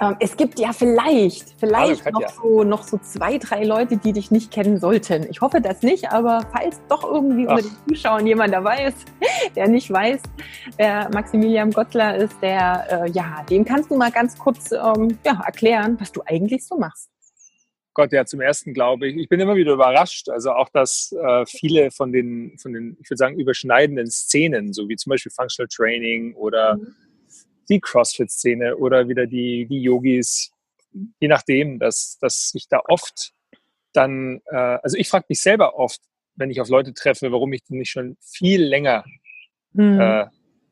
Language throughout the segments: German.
Ähm, es gibt ja vielleicht, vielleicht Hallo, noch, so, noch so zwei, drei Leute, die dich nicht kennen sollten. Ich hoffe das nicht, aber falls doch irgendwie Ach. unter den Zuschauern jemand dabei ist, der nicht weiß, wer Maximilian Gottler ist, der, äh, ja, dem kannst du mal ganz kurz ähm, ja, erklären, was du eigentlich so machst. Gott, ja, zum ersten glaube ich, ich bin immer wieder überrascht, also auch, dass äh, viele von den, von den, ich würde sagen, überschneidenden Szenen, so wie zum Beispiel Functional Training oder mhm die CrossFit-Szene oder wieder die, die Yogis, je nachdem, dass, dass ich da oft dann, äh, also ich frage mich selber oft, wenn ich auf Leute treffe, warum ich die nicht schon viel länger, hm. äh,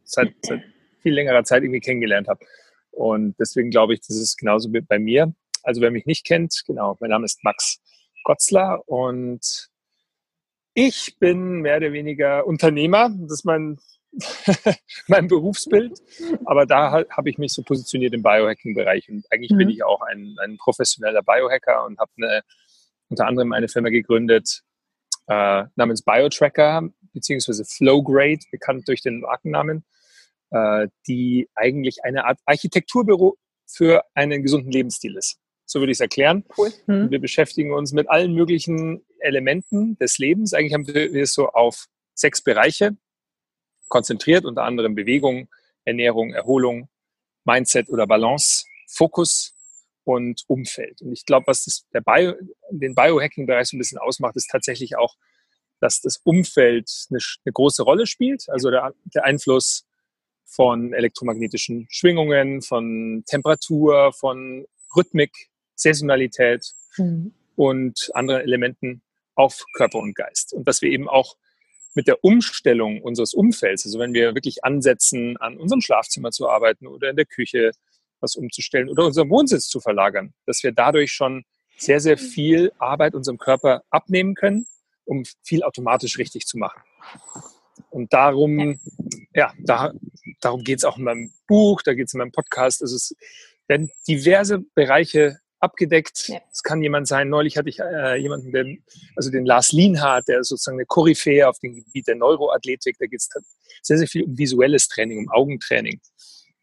seit, seit viel längerer Zeit irgendwie kennengelernt habe. Und deswegen glaube ich, das ist genauso bei mir. Also wer mich nicht kennt, genau, mein Name ist Max Gotzler und ich bin mehr oder weniger Unternehmer. Das ist mein mein Berufsbild. Aber da habe ich mich so positioniert im Biohacking-Bereich. Und eigentlich mhm. bin ich auch ein, ein professioneller Biohacker und habe eine, unter anderem eine Firma gegründet äh, namens BioTracker beziehungsweise Flowgrade, bekannt durch den Markennamen, äh, die eigentlich eine Art Architekturbüro für einen gesunden Lebensstil ist. So würde ich es erklären. Cool. Mhm. Wir beschäftigen uns mit allen möglichen Elementen des Lebens. Eigentlich haben wir es so auf sechs Bereiche konzentriert, unter anderem Bewegung, Ernährung, Erholung, Mindset oder Balance, Fokus und Umfeld. Und ich glaube, was das, der Bio, den Biohacking-Bereich so ein bisschen ausmacht, ist tatsächlich auch, dass das Umfeld eine, eine große Rolle spielt. Also der, der Einfluss von elektromagnetischen Schwingungen, von Temperatur, von Rhythmik, Saisonalität mhm. und anderen Elementen auf Körper und Geist. Und dass wir eben auch mit der Umstellung unseres Umfelds, also wenn wir wirklich ansetzen, an unserem Schlafzimmer zu arbeiten oder in der Küche was umzustellen oder unseren Wohnsitz zu verlagern, dass wir dadurch schon sehr, sehr viel Arbeit unserem Körper abnehmen können, um viel automatisch richtig zu machen. Und darum, ja, da, darum geht es auch in meinem Buch, da geht es in meinem Podcast. Also es werden diverse Bereiche abgedeckt. Es kann jemand sein, neulich hatte ich äh, jemanden, der, also den Lars Lienhardt, der ist sozusagen eine Koryphäe auf dem Gebiet der Neuroathletik. Da geht es sehr, sehr viel um visuelles Training, um Augentraining.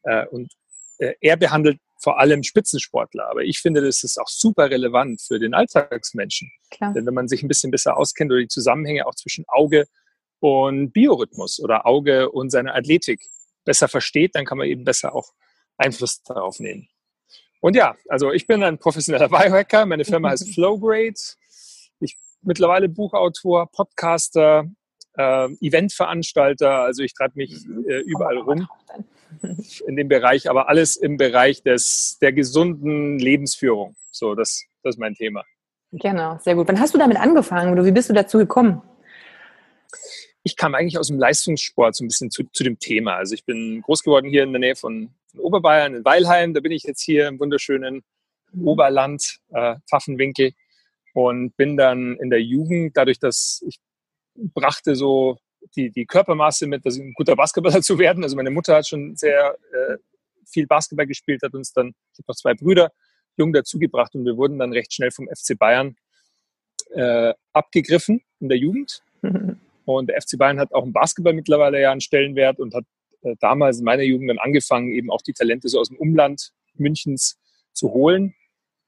Äh, und äh, er behandelt vor allem Spitzensportler. Aber ich finde, das ist auch super relevant für den Alltagsmenschen. Klar. Denn wenn man sich ein bisschen besser auskennt oder die Zusammenhänge auch zwischen Auge und Biorhythmus oder Auge und seine Athletik besser versteht, dann kann man eben besser auch Einfluss darauf nehmen. Und ja, also ich bin ein professioneller Biohacker. Meine Firma heißt Flowgrade. Ich mittlerweile Buchautor, Podcaster, äh, Eventveranstalter. Also ich treibe mich mhm. äh, überall rum in dem Bereich, aber alles im Bereich des, der gesunden Lebensführung. So, das, das ist mein Thema. Genau, sehr gut. Wann hast du damit angefangen oder wie bist du dazu gekommen? Ich kam eigentlich aus dem Leistungssport so ein bisschen zu, zu dem Thema. Also ich bin groß geworden hier in der Nähe von in Oberbayern, in Weilheim. Da bin ich jetzt hier im wunderschönen mhm. Oberland, äh, Pfaffenwinkel. Und bin dann in der Jugend, dadurch, dass ich brachte so die, die Körpermasse mit, dass ich ein guter Basketballer zu werden. Also meine Mutter hat schon sehr äh, viel Basketball gespielt, hat uns dann, ich habe noch zwei Brüder, jung dazugebracht und wir wurden dann recht schnell vom FC Bayern äh, abgegriffen in der Jugend. Und der FC Bayern hat auch im Basketball mittlerweile ja einen Stellenwert und hat äh, damals in meiner Jugend dann angefangen, eben auch die Talente so aus dem Umland Münchens zu holen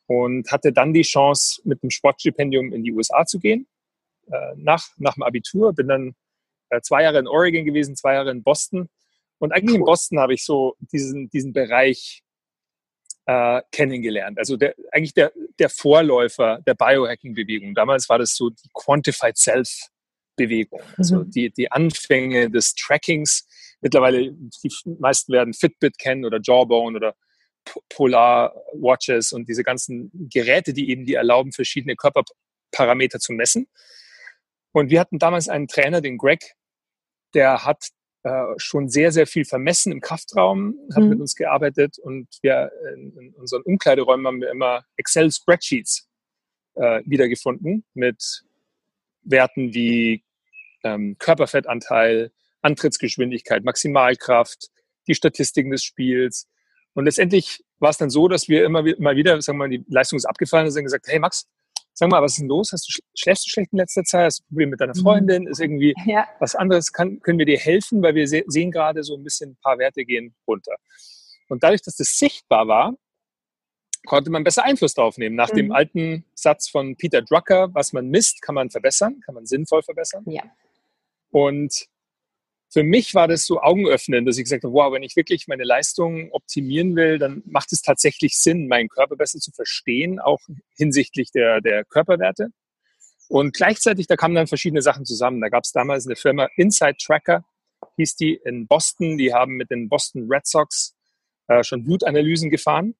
und hatte dann die Chance, mit einem Sportstipendium in die USA zu gehen, äh, nach, nach dem Abitur. Bin dann äh, zwei Jahre in Oregon gewesen, zwei Jahre in Boston. Und eigentlich in Boston habe ich so diesen, diesen Bereich äh, kennengelernt. Also der, eigentlich der, der Vorläufer der Biohacking-Bewegung. Damals war das so die Quantified Self-Bewegung. Also mhm. die, die Anfänge des Trackings mittlerweile, die meisten werden Fitbit kennen oder Jawbone oder Polar Watches und diese ganzen Geräte, die eben die erlauben, verschiedene Körperparameter zu messen. Und wir hatten damals einen Trainer, den Greg, der hat äh, schon sehr, sehr viel vermessen im Kraftraum, hat mhm. mit uns gearbeitet und wir in, in, unseren Umkleideräumen haben wir immer Excel-Spreadsheets äh, wiedergefunden mit Werten wie ähm, Körperfettanteil, Antrittsgeschwindigkeit, Maximalkraft, die Statistiken des Spiels. Und letztendlich war es dann so, dass wir immer mal wieder, sagen wir mal, die Leistung ist abgefallen und haben gesagt, hey Max, sag mal, was ist denn los? Hast du, schläfst du schlecht in letzter Zeit? Hast du ein Problem mit deiner mhm. Freundin? Ist irgendwie ja. was anderes? Kann, können wir dir helfen? Weil wir se sehen gerade so ein bisschen, ein paar Werte gehen runter. Und dadurch, dass das sichtbar war, konnte man besser Einfluss darauf nehmen. Nach mhm. dem alten Satz von Peter Drucker, was man misst, kann man verbessern, kann man sinnvoll verbessern. Ja. Und für mich war das so augenöffnend, dass ich gesagt habe, wow, wenn ich wirklich meine Leistungen optimieren will, dann macht es tatsächlich Sinn, meinen Körper besser zu verstehen, auch hinsichtlich der, der Körperwerte. Und gleichzeitig, da kamen dann verschiedene Sachen zusammen. Da gab es damals eine Firma Inside Tracker, hieß die in Boston. Die haben mit den Boston Red Sox äh, schon Blutanalysen gefahren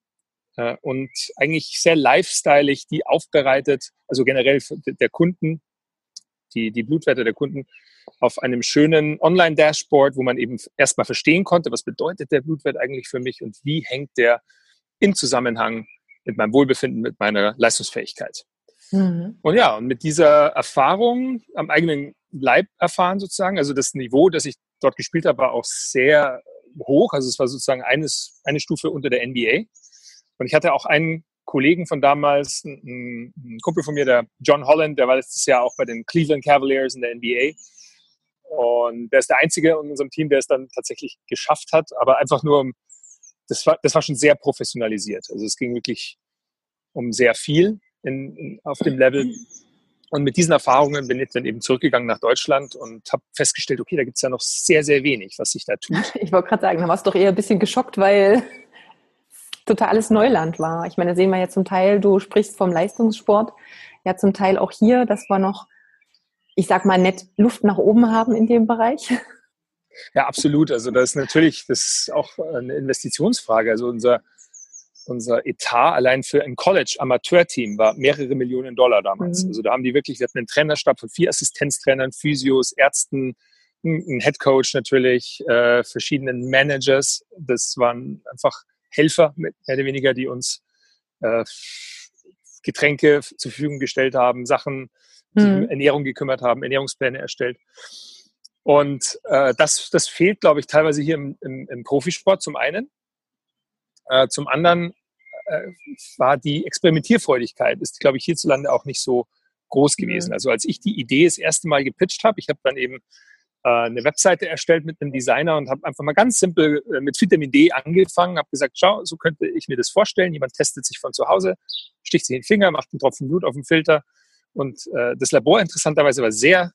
äh, und eigentlich sehr lifestyleig die aufbereitet, also generell der Kunden, die, die Blutwerte der Kunden auf einem schönen Online-Dashboard, wo man eben erstmal verstehen konnte, was bedeutet der Blutwert eigentlich für mich und wie hängt der im Zusammenhang mit meinem Wohlbefinden, mit meiner Leistungsfähigkeit. Mhm. Und ja, und mit dieser Erfahrung am eigenen Leib erfahren sozusagen, also das Niveau, das ich dort gespielt habe, war auch sehr hoch. Also es war sozusagen eines, eine Stufe unter der NBA. Und ich hatte auch einen Kollegen von damals, ein, ein Kumpel von mir, der John Holland, der war letztes Jahr auch bei den Cleveland Cavaliers in der NBA. Und der ist der Einzige in unserem Team, der es dann tatsächlich geschafft hat, aber einfach nur das war, das war schon sehr professionalisiert. Also es ging wirklich um sehr viel in, in, auf dem Level. Und mit diesen Erfahrungen bin ich dann eben zurückgegangen nach Deutschland und habe festgestellt, okay, da gibt es ja noch sehr, sehr wenig, was sich da tut. Ich wollte gerade sagen, da warst du doch eher ein bisschen geschockt, weil totales Neuland war. Ich meine, da sehen wir ja zum Teil, du sprichst vom Leistungssport, ja zum Teil auch hier, das war noch ich sag mal, nett Luft nach oben haben in dem Bereich? Ja, absolut. Also das ist natürlich, das ist auch eine Investitionsfrage. Also unser, unser Etat allein für ein College-Amateurteam war mehrere Millionen Dollar damals. Mhm. Also da haben die wirklich, wir hatten einen Trainerstab von vier Assistenztrainern, Physios, Ärzten, einen Headcoach natürlich, äh, verschiedenen Managers. Das waren einfach Helfer, mehr oder weniger, die uns äh, Getränke zur Verfügung gestellt haben, Sachen sich um mhm. Ernährung gekümmert haben, Ernährungspläne erstellt. Und äh, das, das fehlt, glaube ich, teilweise hier im, im, im Profisport zum einen. Äh, zum anderen äh, war die Experimentierfreudigkeit, ist, glaube ich, hierzulande auch nicht so groß gewesen. Mhm. Also als ich die Idee das erste Mal gepitcht habe, ich habe dann eben äh, eine Webseite erstellt mit einem Designer und habe einfach mal ganz simpel äh, mit Vitamin D angefangen, habe gesagt, schau, so könnte ich mir das vorstellen. Jemand testet sich von zu Hause, sticht sich den Finger, macht einen Tropfen Blut auf den Filter und äh, das Labor interessanterweise war sehr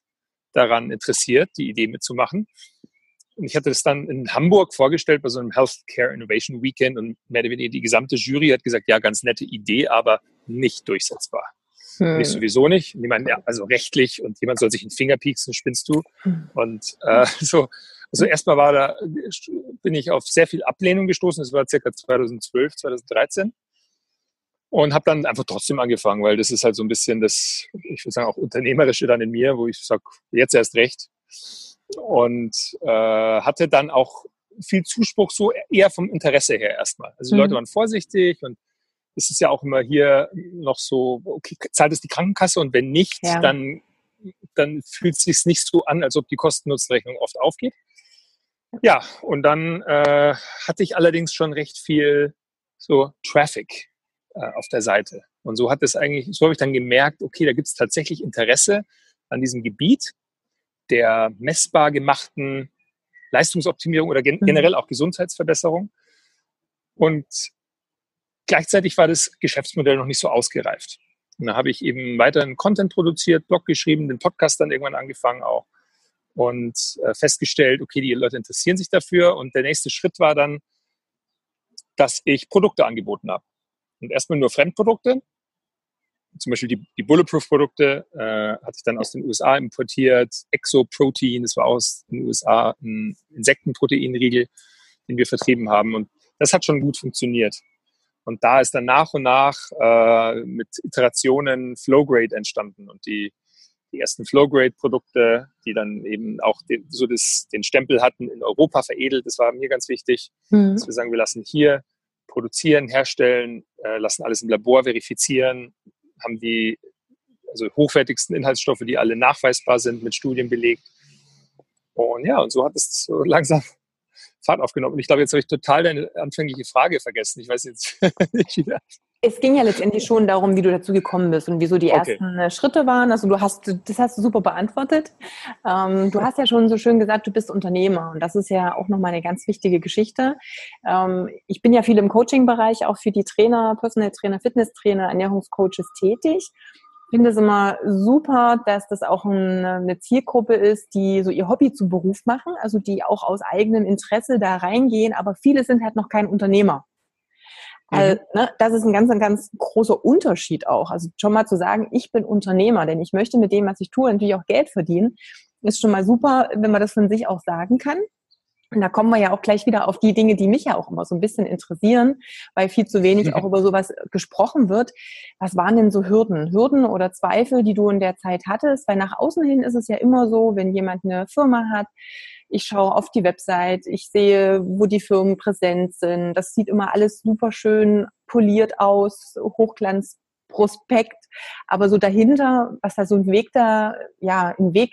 daran interessiert, die Idee mitzumachen. Und ich hatte das dann in Hamburg vorgestellt bei so einem Healthcare Innovation Weekend und mehr oder weniger die gesamte Jury hat gesagt, ja, ganz nette Idee, aber nicht durchsetzbar. Hm. Ich sowieso nicht. Und meine, ja, also rechtlich und jemand soll sich einen Finger pieksen, spinnst du. Hm. Und äh, so, also erstmal war da, bin ich auf sehr viel Ablehnung gestoßen. Das war circa 2012, 2013 und habe dann einfach trotzdem angefangen, weil das ist halt so ein bisschen das, ich würde sagen, auch unternehmerische dann in mir, wo ich sage, jetzt erst recht. Und äh, hatte dann auch viel Zuspruch so eher vom Interesse her erstmal. Also die mhm. Leute waren vorsichtig und es ist ja auch immer hier noch so, okay, zahlt es die Krankenkasse und wenn nicht, ja. dann, dann fühlt es sich nicht so an, als ob die Kosten-Nutzen-Rechnung oft aufgeht. Ja, und dann äh, hatte ich allerdings schon recht viel so Traffic äh, auf der Seite. Und so hat es eigentlich, so habe ich dann gemerkt, okay, da gibt es tatsächlich Interesse an diesem Gebiet der messbar gemachten Leistungsoptimierung oder gen mhm. generell auch Gesundheitsverbesserung. Und gleichzeitig war das Geschäftsmodell noch nicht so ausgereift. Und da habe ich eben weiterhin Content produziert, Blog geschrieben, den Podcast dann irgendwann angefangen auch und äh, festgestellt, okay, die Leute interessieren sich dafür. Und der nächste Schritt war dann, dass ich Produkte angeboten habe und erstmal nur Fremdprodukte. Zum Beispiel die, die Bulletproof-Produkte äh, hatte ich dann aus den USA importiert. Exoprotein, das war aus den USA ein Insektenproteinriegel, den wir vertrieben haben. Und das hat schon gut funktioniert. Und da ist dann nach und nach äh, mit Iterationen Flowgrade entstanden und die, die ersten Flowgrade-Produkte, die dann eben auch den, so das, den Stempel hatten, in Europa veredelt. Das war mir ganz wichtig, mhm. dass wir sagen, wir lassen hier produzieren, herstellen, äh, lassen alles im Labor verifizieren, haben die also hochwertigsten Inhaltsstoffe, die alle nachweisbar sind, mit Studien belegt. Und ja, und so hat es so langsam Fahrt aufgenommen. Und ich glaube, jetzt habe ich total deine anfängliche Frage vergessen. Ich weiß jetzt nicht wieder. Es ging ja letztendlich schon darum, wie du dazu gekommen bist und wieso die okay. ersten äh, Schritte waren. Also du hast, das hast du super beantwortet. Ähm, du hast ja schon so schön gesagt, du bist Unternehmer und das ist ja auch nochmal eine ganz wichtige Geschichte. Ähm, ich bin ja viel im Coaching-Bereich, auch für die Trainer, Personal Trainer, Fitnesstrainer, Ernährungscoaches tätig finde es immer super, dass das auch eine Zielgruppe ist, die so ihr Hobby zum Beruf machen, also die auch aus eigenem Interesse da reingehen, aber viele sind halt noch kein Unternehmer. Mhm. Also, ne, das ist ein ganz, ein ganz großer Unterschied auch. Also schon mal zu sagen, ich bin Unternehmer, denn ich möchte mit dem, was ich tue, natürlich auch Geld verdienen, ist schon mal super, wenn man das von sich auch sagen kann. Und da kommen wir ja auch gleich wieder auf die Dinge, die mich ja auch immer so ein bisschen interessieren, weil viel zu wenig auch über sowas gesprochen wird. Was waren denn so Hürden? Hürden oder Zweifel, die du in der Zeit hattest? Weil nach außen hin ist es ja immer so, wenn jemand eine Firma hat, ich schaue auf die Website, ich sehe, wo die Firmen präsent sind. Das sieht immer alles super schön poliert aus, Hochglanzprospekt. Aber so dahinter, was da so ein Weg da, ja, ein Weg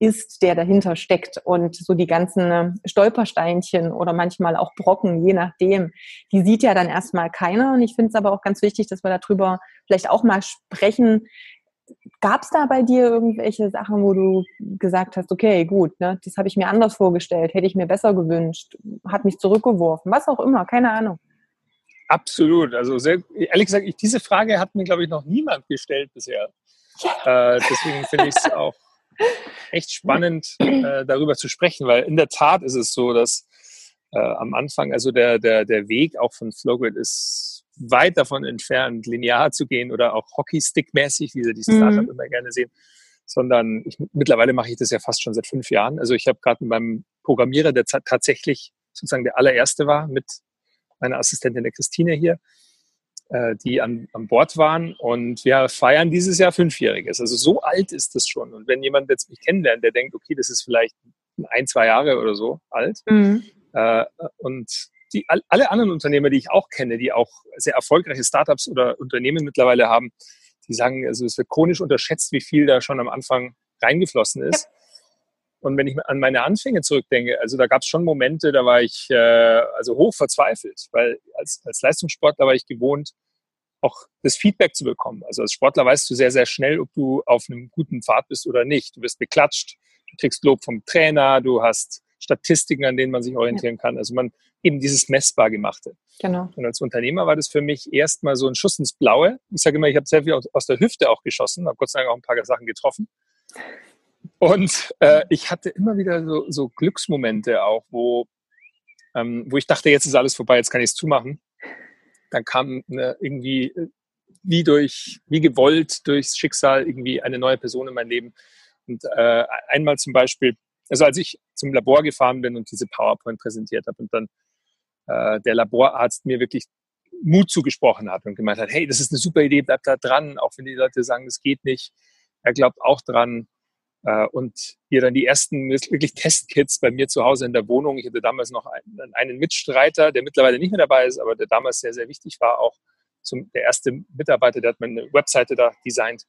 ist, der dahinter steckt. Und so die ganzen äh, Stolpersteinchen oder manchmal auch Brocken, je nachdem, die sieht ja dann erstmal keiner. Und ich finde es aber auch ganz wichtig, dass wir darüber vielleicht auch mal sprechen. Gab es da bei dir irgendwelche Sachen, wo du gesagt hast, okay, gut, ne, das habe ich mir anders vorgestellt, hätte ich mir besser gewünscht, hat mich zurückgeworfen, was auch immer, keine Ahnung. Absolut. Also sehr, ehrlich gesagt, ich, diese Frage hat mir, glaube ich, noch niemand gestellt bisher. Ja. Äh, deswegen finde ich es auch echt spannend, äh, darüber zu sprechen, weil in der Tat ist es so, dass äh, am Anfang, also der, der, der Weg auch von Flowgrid ist weit davon entfernt, linear zu gehen oder auch Hockeystick-mäßig, wie sie die Startup mhm. immer gerne sehen, sondern ich, mittlerweile mache ich das ja fast schon seit fünf Jahren. Also ich habe gerade mit meinem Programmierer, der tatsächlich sozusagen der allererste war, mit meiner Assistentin der Christine hier, die an, an Bord waren. Und wir feiern dieses Jahr Fünfjähriges. Also so alt ist das schon. Und wenn jemand jetzt mich kennenlernt, der denkt, okay, das ist vielleicht ein, zwei Jahre oder so alt. Mhm. Äh, und die, alle anderen Unternehmer, die ich auch kenne, die auch sehr erfolgreiche Startups oder Unternehmen mittlerweile haben, die sagen, also es wird chronisch unterschätzt, wie viel da schon am Anfang reingeflossen ist. Ja. Und wenn ich an meine Anfänge zurückdenke, also da gab es schon Momente, da war ich äh, also hoch verzweifelt, weil als, als Leistungssportler war ich gewohnt, auch das Feedback zu bekommen. Also als Sportler weißt du sehr, sehr schnell, ob du auf einem guten Pfad bist oder nicht. Du wirst beklatscht, du kriegst Lob vom Trainer, du hast Statistiken, an denen man sich orientieren ja. kann. Also man eben dieses messbar gemachte. Genau. Und als Unternehmer war das für mich erstmal so ein Schuss ins Blaue. Ich sage immer, ich habe sehr viel aus der Hüfte auch geschossen, habe Gott sei Dank auch ein paar Sachen getroffen. Und äh, ich hatte immer wieder so, so Glücksmomente auch, wo, ähm, wo ich dachte, jetzt ist alles vorbei, jetzt kann ich es zumachen. Dann kam eine, irgendwie äh, wie durch, wie gewollt durchs Schicksal irgendwie eine neue Person in mein Leben. Und äh, einmal zum Beispiel, also als ich zum Labor gefahren bin und diese PowerPoint präsentiert habe und dann äh, der Laborarzt mir wirklich Mut zugesprochen hat und gemeint hat, hey, das ist eine super Idee, bleib da dran, auch wenn die Leute sagen, es geht nicht. Er glaubt auch dran. Äh, und hier dann die ersten wirklich Testkits bei mir zu Hause in der Wohnung. Ich hatte damals noch einen, einen Mitstreiter, der mittlerweile nicht mehr dabei ist, aber der damals sehr, sehr wichtig war, auch zum, der erste Mitarbeiter, der hat meine Webseite da designt.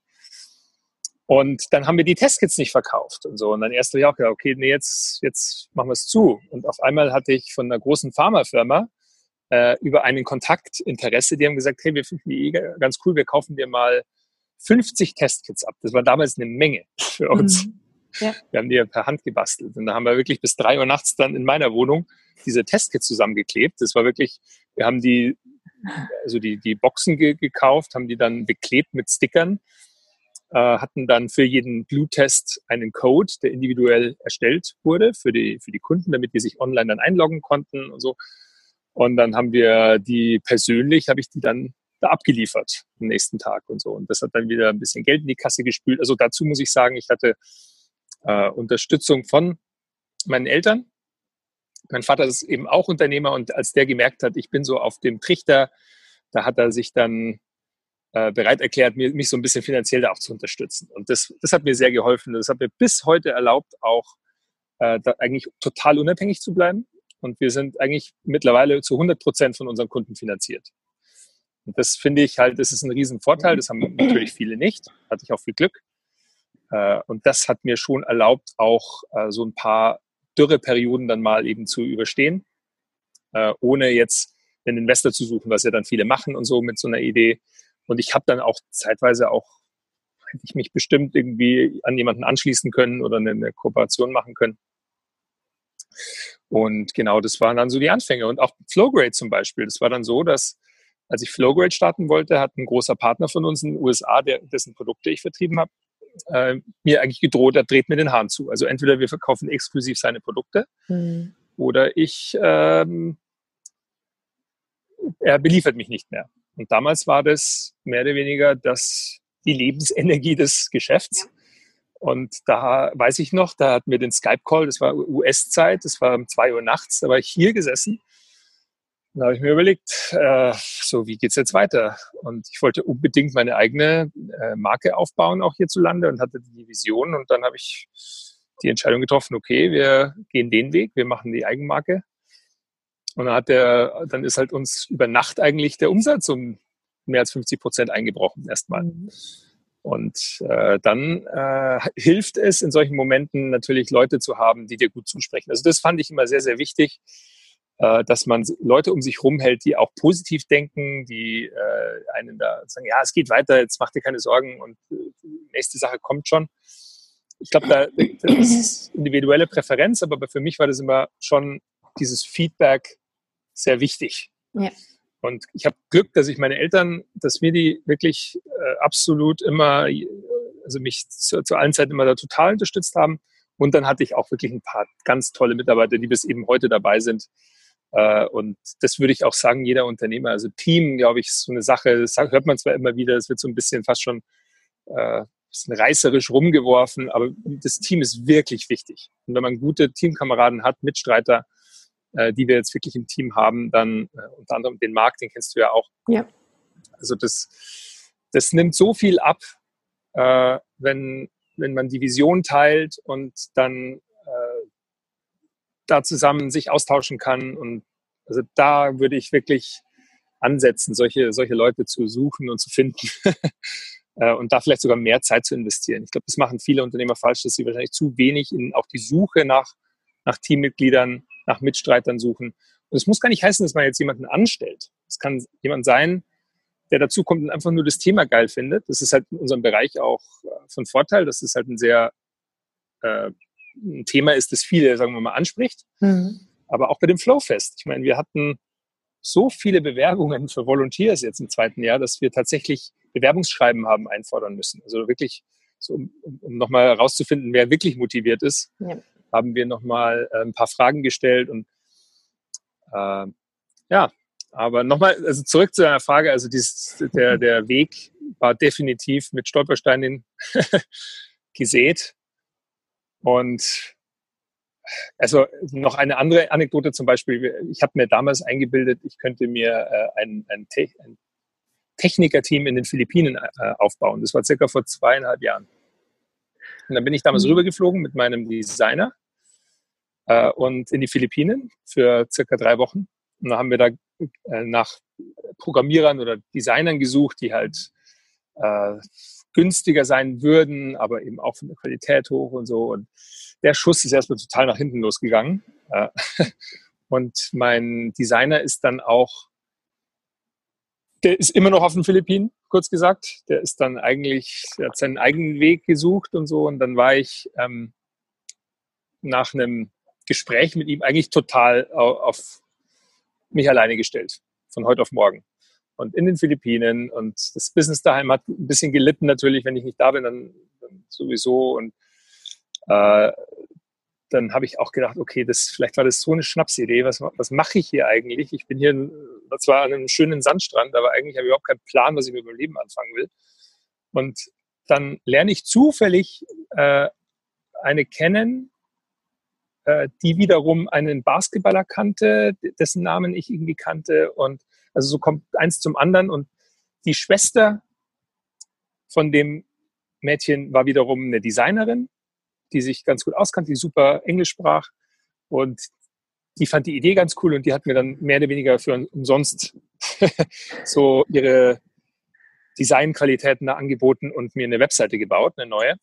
Und dann haben wir die Testkits nicht verkauft und so. Und dann erst habe ich auch gedacht, okay, nee, jetzt, jetzt machen wir es zu. Und auf einmal hatte ich von einer großen Pharmafirma äh, über einen Kontakt Interesse. Die haben gesagt, hey, wir finden die eh ganz cool, wir kaufen dir mal 50 Testkits ab. Das war damals eine Menge für uns. Mhm. Ja. Wir haben die per Hand gebastelt. Und da haben wir wirklich bis drei Uhr nachts dann in meiner Wohnung diese Testkits zusammengeklebt. Das war wirklich, wir haben die, also die, die Boxen ge gekauft, haben die dann beklebt mit Stickern, äh, hatten dann für jeden Bluttest einen Code, der individuell erstellt wurde für die, für die Kunden, damit die sich online dann einloggen konnten und so. Und dann haben wir die persönlich, habe ich die dann da abgeliefert am nächsten Tag und so. Und das hat dann wieder ein bisschen Geld in die Kasse gespült. Also dazu muss ich sagen, ich hatte äh, Unterstützung von meinen Eltern. Mein Vater ist eben auch Unternehmer und als der gemerkt hat, ich bin so auf dem Trichter, da hat er sich dann äh, bereit erklärt, mich so ein bisschen finanziell da auch zu unterstützen. Und das, das hat mir sehr geholfen. Das hat mir bis heute erlaubt, auch äh, eigentlich total unabhängig zu bleiben. Und wir sind eigentlich mittlerweile zu 100 Prozent von unseren Kunden finanziert. Und das finde ich halt, das ist ein Riesenvorteil. Das haben natürlich viele nicht. Hatte ich auch viel Glück. Äh, und das hat mir schon erlaubt, auch äh, so ein paar Dürreperioden dann mal eben zu überstehen, äh, ohne jetzt einen Investor zu suchen, was ja dann viele machen und so mit so einer Idee. Und ich habe dann auch zeitweise auch, hätte ich mich bestimmt irgendwie an jemanden anschließen können oder eine, eine Kooperation machen können. Und genau, das waren dann so die Anfänge. Und auch Flowgrade zum Beispiel. Das war dann so, dass als ich Flowgrade starten wollte, hat ein großer Partner von uns in den USA, der, dessen Produkte ich vertrieben habe, äh, mir eigentlich gedroht, er dreht mir den Hahn zu. Also entweder wir verkaufen exklusiv seine Produkte mhm. oder ich, ähm, er beliefert mich nicht mehr. Und damals war das mehr oder weniger das, die Lebensenergie des Geschäfts. Und da weiß ich noch, da hatten wir den Skype-Call, das war US-Zeit, das war um zwei Uhr nachts, da war ich hier gesessen da habe ich mir überlegt, äh, so wie geht's jetzt weiter? Und ich wollte unbedingt meine eigene äh, Marke aufbauen, auch hierzulande, und hatte die Vision. Und dann habe ich die Entscheidung getroffen, okay, wir gehen den Weg, wir machen die Eigenmarke. Und dann hat der, dann ist halt uns über Nacht eigentlich der Umsatz um mehr als 50 Prozent eingebrochen erstmal. Mhm. Und äh, dann äh, hilft es in solchen Momenten natürlich Leute zu haben, die dir gut zusprechen. Also das fand ich immer sehr, sehr wichtig äh, dass man Leute um sich rumhält, die auch positiv denken, die äh, einen da sagen, ja, es geht weiter, jetzt mach dir keine Sorgen und äh, nächste Sache kommt schon. Ich glaube, da, das ist individuelle Präferenz, aber für mich war das immer schon dieses Feedback sehr wichtig. Ja. Und ich habe Glück, dass ich meine Eltern, dass mir die wirklich äh, absolut immer, also mich zu, zu allen Zeiten immer da total unterstützt haben. Und dann hatte ich auch wirklich ein paar ganz tolle Mitarbeiter, die bis eben heute dabei sind, äh, und das würde ich auch sagen, jeder Unternehmer, also Team, glaube ich, ist so eine Sache, das hört man zwar immer wieder, es wird so ein bisschen fast schon äh, bisschen reißerisch rumgeworfen, aber das Team ist wirklich wichtig. Und wenn man gute Teamkameraden hat, Mitstreiter, äh, die wir jetzt wirklich im Team haben, dann äh, unter anderem den Markt, den kennst du ja auch. Ja. Also das, das nimmt so viel ab, äh, wenn, wenn man die Vision teilt und dann da zusammen sich austauschen kann. Und also da würde ich wirklich ansetzen, solche, solche Leute zu suchen und zu finden. Äh, und da vielleicht sogar mehr Zeit zu investieren. Ich glaube, das machen viele Unternehmer falsch, dass sie wahrscheinlich zu wenig in auch die Suche nach, nach Teammitgliedern, nach Mitstreitern suchen. Und es muss gar nicht heißen, dass man jetzt jemanden anstellt. Es kann jemand sein, der dazu kommt und einfach nur das Thema geil findet. Das ist halt in unserem Bereich auch äh, von Vorteil. Das ist halt ein sehr äh, ein Thema ist, das viele, sagen wir mal, anspricht. Mhm. Aber auch bei dem Flowfest. Ich meine, wir hatten so viele Bewerbungen für Volunteers jetzt im zweiten Jahr, dass wir tatsächlich Bewerbungsschreiben haben einfordern müssen. Also wirklich, so, um, um nochmal herauszufinden, wer wirklich motiviert ist, ja. haben wir nochmal äh, ein paar Fragen gestellt und äh, ja, aber nochmal, also zurück zu deiner Frage, also dieses, der, der Weg war definitiv mit Stolpersteinen gesät. Und also noch eine andere Anekdote zum Beispiel. Ich habe mir damals eingebildet, ich könnte mir äh, ein, ein, Te ein Technikerteam in den Philippinen äh, aufbauen. Das war circa vor zweieinhalb Jahren. Und dann bin ich damals mhm. rübergeflogen mit meinem Designer äh, und in die Philippinen für circa drei Wochen. Und dann haben wir da äh, nach Programmierern oder Designern gesucht, die halt äh, günstiger sein würden, aber eben auch von der Qualität hoch und so. Und der Schuss ist erstmal total nach hinten losgegangen. Äh, und mein Designer ist dann auch, der ist immer noch auf den Philippinen, kurz gesagt. Der ist dann eigentlich, der hat seinen eigenen Weg gesucht und so. Und dann war ich ähm, nach einem Gespräch mit ihm eigentlich total auf mich alleine gestellt, von heute auf morgen und in den Philippinen. Und das Business daheim hat ein bisschen gelitten natürlich, wenn ich nicht da bin, dann, dann sowieso. Und äh, dann habe ich auch gedacht, okay, das, vielleicht war das so eine Schnapsidee. Was, was mache ich hier eigentlich? Ich bin hier zwar an einem schönen Sandstrand, aber eigentlich habe ich überhaupt keinen Plan, was ich mit meinem Leben anfangen will. Und dann lerne ich zufällig äh, eine kennen, äh, die wiederum einen Basketballer kannte, dessen Namen ich irgendwie kannte. Und also so kommt eins zum anderen und die Schwester von dem Mädchen war wiederum eine Designerin, die sich ganz gut auskannte, die super Englisch sprach und die fand die Idee ganz cool und die hat mir dann mehr oder weniger für umsonst so ihre Designqualitäten da angeboten und mir eine Webseite gebaut, eine neue,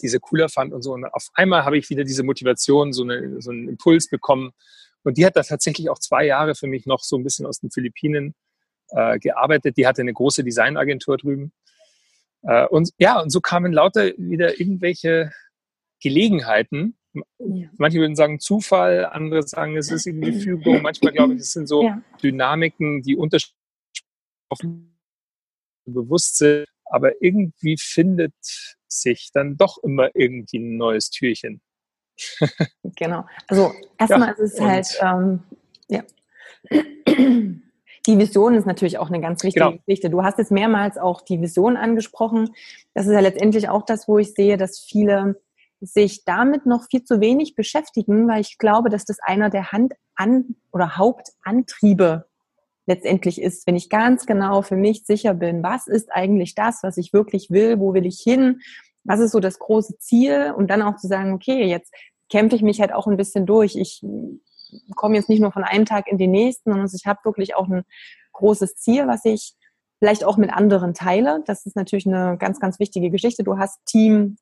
die sie cooler fand und so. Und auf einmal habe ich wieder diese Motivation, so, eine, so einen Impuls bekommen. Und die hat da tatsächlich auch zwei Jahre für mich noch so ein bisschen aus den Philippinen äh, gearbeitet. Die hatte eine große Designagentur drüben. Äh, und ja, und so kamen lauter wieder irgendwelche Gelegenheiten. Ja. Manche würden sagen Zufall, andere sagen, es ist irgendwie Fügung. Manchmal glaube ich, es sind so ja. Dynamiken, die unterschiedlich bewusst sind. Aber irgendwie findet sich dann doch immer irgendwie ein neues Türchen. genau. Also erstmal ja, ist es halt, ähm, ja. Die Vision ist natürlich auch eine ganz wichtige genau. Geschichte. Du hast jetzt mehrmals auch die Vision angesprochen. Das ist ja letztendlich auch das, wo ich sehe, dass viele sich damit noch viel zu wenig beschäftigen, weil ich glaube, dass das einer der Hand an oder Hauptantriebe letztendlich ist, wenn ich ganz genau für mich sicher bin, was ist eigentlich das, was ich wirklich will, wo will ich hin, was ist so das große Ziel und dann auch zu sagen, okay, jetzt kämpfe ich mich halt auch ein bisschen durch. Ich komme jetzt nicht nur von einem Tag in den nächsten, sondern ich habe wirklich auch ein großes Ziel, was ich vielleicht auch mit anderen teile. Das ist natürlich eine ganz, ganz wichtige Geschichte. Du hast Team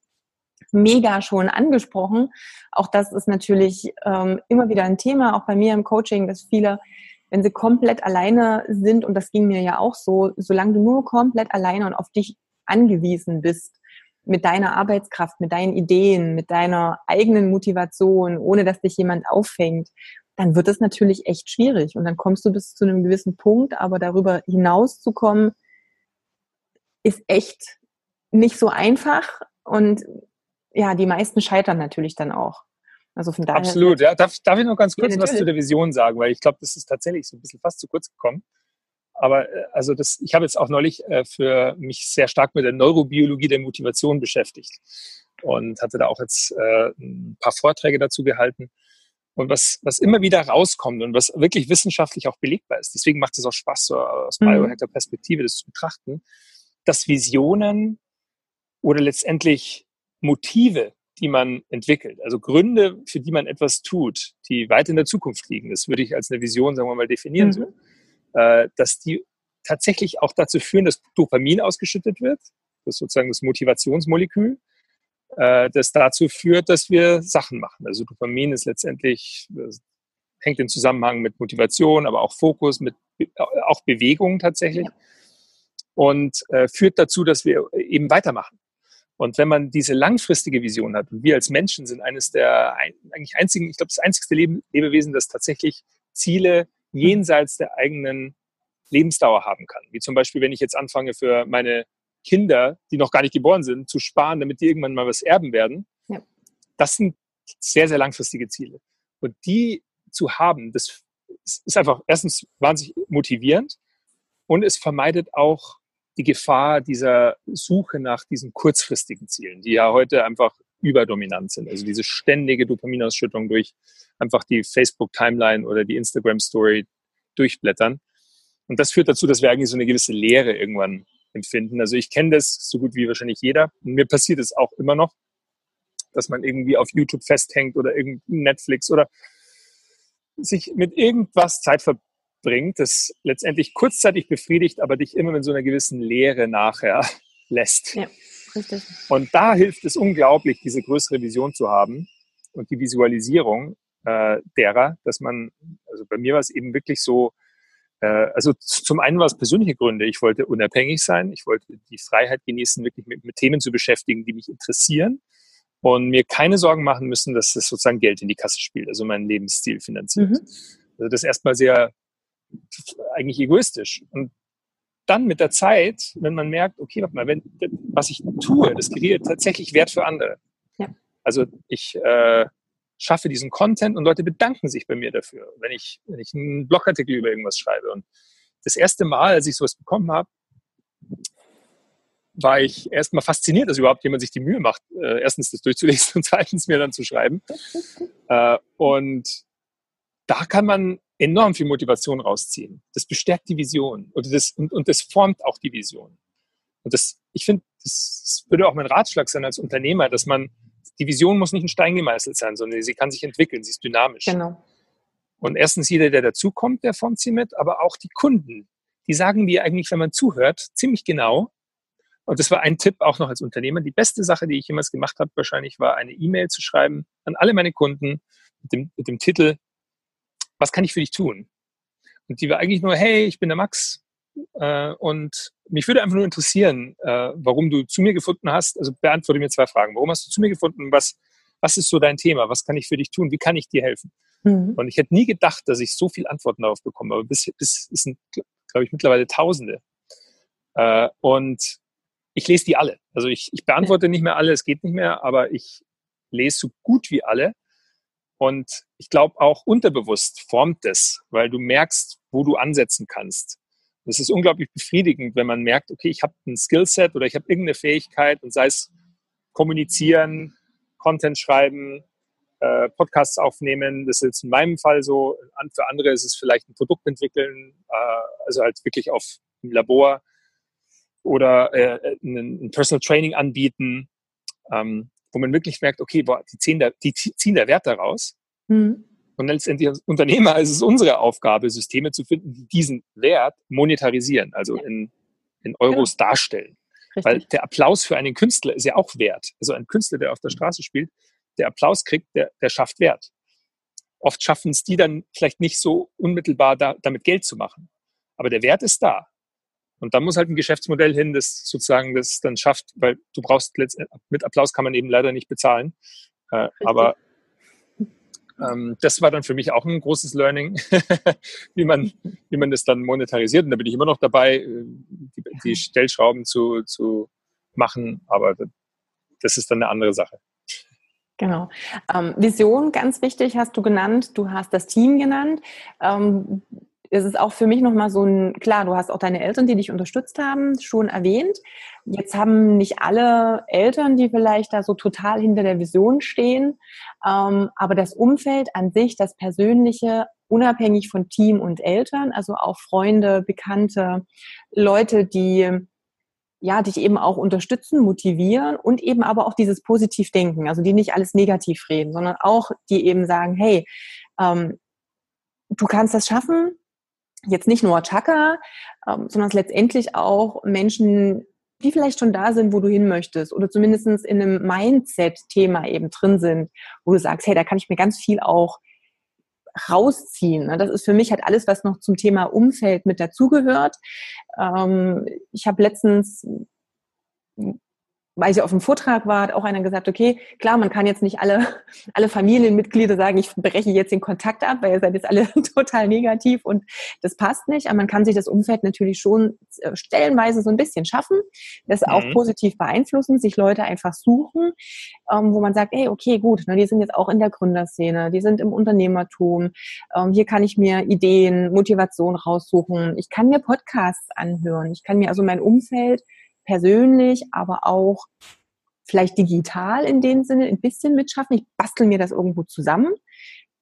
mega schon angesprochen. Auch das ist natürlich ähm, immer wieder ein Thema, auch bei mir im Coaching, dass viele, wenn sie komplett alleine sind, und das ging mir ja auch so, solange du nur komplett alleine und auf dich angewiesen bist, mit deiner Arbeitskraft, mit deinen Ideen, mit deiner eigenen Motivation, ohne dass dich jemand auffängt, dann wird es natürlich echt schwierig. Und dann kommst du bis zu einem gewissen Punkt, aber darüber hinaus zu kommen, ist echt nicht so einfach. Und ja, die meisten scheitern natürlich dann auch. Also von daher. Absolut, ja. Darf, darf ich noch ganz kurz ja, was zu der Vision sagen, weil ich glaube, das ist tatsächlich so ein bisschen fast zu kurz gekommen. Aber äh, also das, ich habe jetzt auch neulich äh, für mich sehr stark mit der Neurobiologie der Motivation beschäftigt und hatte da auch jetzt äh, ein paar Vorträge dazu gehalten. Und was, was immer wieder rauskommt und was wirklich wissenschaftlich auch belegbar ist, deswegen macht es auch Spaß, so aus mhm. Biohacker-Perspektive das zu betrachten, dass Visionen oder letztendlich Motive, die man entwickelt, also Gründe, für die man etwas tut, die weit in der Zukunft liegen, das würde ich als eine Vision, sagen wir mal, definieren. Mhm. So äh, dass die tatsächlich auch dazu führen, dass Dopamin ausgeschüttet wird. Das ist sozusagen das Motivationsmolekül, äh, das dazu führt, dass wir Sachen machen. Also Dopamin ist letztendlich, hängt im Zusammenhang mit Motivation, aber auch Fokus, mit auch Bewegung tatsächlich. Und äh, führt dazu, dass wir eben weitermachen. Und wenn man diese langfristige Vision hat, und wir als Menschen sind eines der eigentlich einzigen, ich glaube, das einzigste Lebewesen, das tatsächlich Ziele jenseits der eigenen Lebensdauer haben kann. Wie zum Beispiel, wenn ich jetzt anfange für meine Kinder, die noch gar nicht geboren sind, zu sparen, damit die irgendwann mal was erben werden. Ja. Das sind sehr, sehr langfristige Ziele. Und die zu haben, das ist einfach erstens wahnsinnig motivierend und es vermeidet auch die Gefahr dieser Suche nach diesen kurzfristigen Zielen, die ja heute einfach überdominant sind. Also diese ständige Dopaminausschüttung durch einfach die Facebook-Timeline oder die Instagram-Story durchblättern. Und das führt dazu, dass wir eigentlich so eine gewisse Leere irgendwann empfinden. Also ich kenne das so gut wie wahrscheinlich jeder. Und mir passiert es auch immer noch, dass man irgendwie auf YouTube festhängt oder irgendein Netflix oder sich mit irgendwas Zeit verbringt, das letztendlich kurzzeitig befriedigt, aber dich immer mit so einer gewissen Leere nachher lässt. Ja. Richtig. Und da hilft es unglaublich, diese größere Vision zu haben und die Visualisierung äh, derer, dass man, also bei mir war es eben wirklich so, äh, also zum einen war es persönliche Gründe. Ich wollte unabhängig sein, ich wollte die Freiheit genießen, wirklich mit, mit Themen zu beschäftigen, die mich interessieren und mir keine Sorgen machen müssen, dass das sozusagen Geld in die Kasse spielt, also meinen Lebensstil finanziert. Mhm. Also das erstmal sehr eigentlich egoistisch. Und dann mit der Zeit, wenn man merkt, okay, warte mal, wenn, was ich tue, das kreiert tatsächlich Wert für andere. Ja. Also ich äh, schaffe diesen Content und Leute bedanken sich bei mir dafür, wenn ich, wenn ich einen Blogartikel über irgendwas schreibe. Und das erste Mal, als ich sowas bekommen habe, war ich erstmal fasziniert, dass überhaupt jemand sich die Mühe macht, äh, erstens das durchzulesen und zweitens mir dann zu schreiben. Äh, und da kann man enorm viel Motivation rausziehen. Das bestärkt die Vision und das, und, und das formt auch die Vision. Und das, ich finde, das würde auch mein Ratschlag sein als Unternehmer, dass man, die Vision muss nicht ein Stein gemeißelt sein, sondern sie kann sich entwickeln, sie ist dynamisch. Genau. Und erstens jeder, der dazukommt, der formt sie mit, aber auch die Kunden. Die sagen dir eigentlich, wenn man zuhört, ziemlich genau. Und das war ein Tipp auch noch als Unternehmer. Die beste Sache, die ich jemals gemacht habe, wahrscheinlich war eine E-Mail zu schreiben an alle meine Kunden mit dem, mit dem Titel, was kann ich für dich tun? Und die war eigentlich nur, hey, ich bin der Max, äh, und mich würde einfach nur interessieren, äh, warum du zu mir gefunden hast. Also beantworte mir zwei Fragen. Warum hast du zu mir gefunden? Was, was ist so dein Thema? Was kann ich für dich tun? Wie kann ich dir helfen? Mhm. Und ich hätte nie gedacht, dass ich so viele Antworten darauf bekomme. Aber bis, bis es sind, glaube ich, mittlerweile Tausende. Äh, und ich lese die alle. Also ich, ich beantworte nicht mehr alle, es geht nicht mehr, aber ich lese so gut wie alle. Und ich glaube auch unterbewusst formt es, weil du merkst, wo du ansetzen kannst. Es ist unglaublich befriedigend, wenn man merkt, okay, ich habe ein Skillset oder ich habe irgendeine Fähigkeit und sei es kommunizieren, Content schreiben, äh, Podcasts aufnehmen. Das ist jetzt in meinem Fall so. Für andere ist es vielleicht ein Produkt entwickeln, äh, also halt wirklich auf im Labor oder äh, ein, ein Personal Training anbieten, ähm, wo man wirklich merkt, okay, boah, die ziehen da, die ziehen da Wert daraus. Mhm. Und letztendlich als Unternehmer ist es unsere Aufgabe, Systeme zu finden, die diesen Wert monetarisieren, also in, in Euros genau. darstellen. Richtig. Weil der Applaus für einen Künstler ist ja auch wert. Also ein Künstler, der auf der Straße spielt, der Applaus kriegt, der, der schafft Wert. Oft schaffen es die dann vielleicht nicht so unmittelbar da, damit Geld zu machen. Aber der Wert ist da. Und da muss halt ein Geschäftsmodell hin, das sozusagen das dann schafft, weil du brauchst mit Applaus kann man eben leider nicht bezahlen. Äh, aber ähm, das war dann für mich auch ein großes Learning, wie, man, wie man das dann monetarisiert. Und da bin ich immer noch dabei, äh, die, die Stellschrauben zu, zu machen, aber das ist dann eine andere Sache. Genau. Ähm, Vision, ganz wichtig, hast du genannt. Du hast das Team genannt. Ähm, es ist auch für mich nochmal so ein, klar, du hast auch deine Eltern, die dich unterstützt haben, schon erwähnt. Jetzt haben nicht alle Eltern, die vielleicht da so total hinter der Vision stehen, ähm, aber das Umfeld an sich, das Persönliche, unabhängig von Team und Eltern, also auch Freunde, Bekannte, Leute, die ja, dich eben auch unterstützen, motivieren und eben aber auch dieses Positivdenken, also die nicht alles negativ reden, sondern auch die eben sagen, hey, ähm, du kannst das schaffen, jetzt nicht nur Chaka, ähm, sondern letztendlich auch Menschen, die vielleicht schon da sind, wo du hin möchtest oder zumindest in einem Mindset-Thema eben drin sind, wo du sagst, hey, da kann ich mir ganz viel auch rausziehen. Ne? Das ist für mich halt alles, was noch zum Thema Umfeld mit dazugehört. Ähm, ich habe letztens weil ich auf dem Vortrag war, hat auch einer gesagt, okay, klar, man kann jetzt nicht alle, alle Familienmitglieder sagen, ich breche jetzt den Kontakt ab, weil ihr seid jetzt alle total negativ und das passt nicht. Aber man kann sich das Umfeld natürlich schon äh, stellenweise so ein bisschen schaffen, das mhm. auch positiv beeinflussen, sich Leute einfach suchen, ähm, wo man sagt, ey, okay, gut, ne, die sind jetzt auch in der Gründerszene, die sind im Unternehmertum, ähm, hier kann ich mir Ideen, Motivation raussuchen, ich kann mir Podcasts anhören, ich kann mir also mein Umfeld persönlich, aber auch vielleicht digital in dem Sinne ein bisschen mitschaffen. Ich bastel mir das irgendwo zusammen,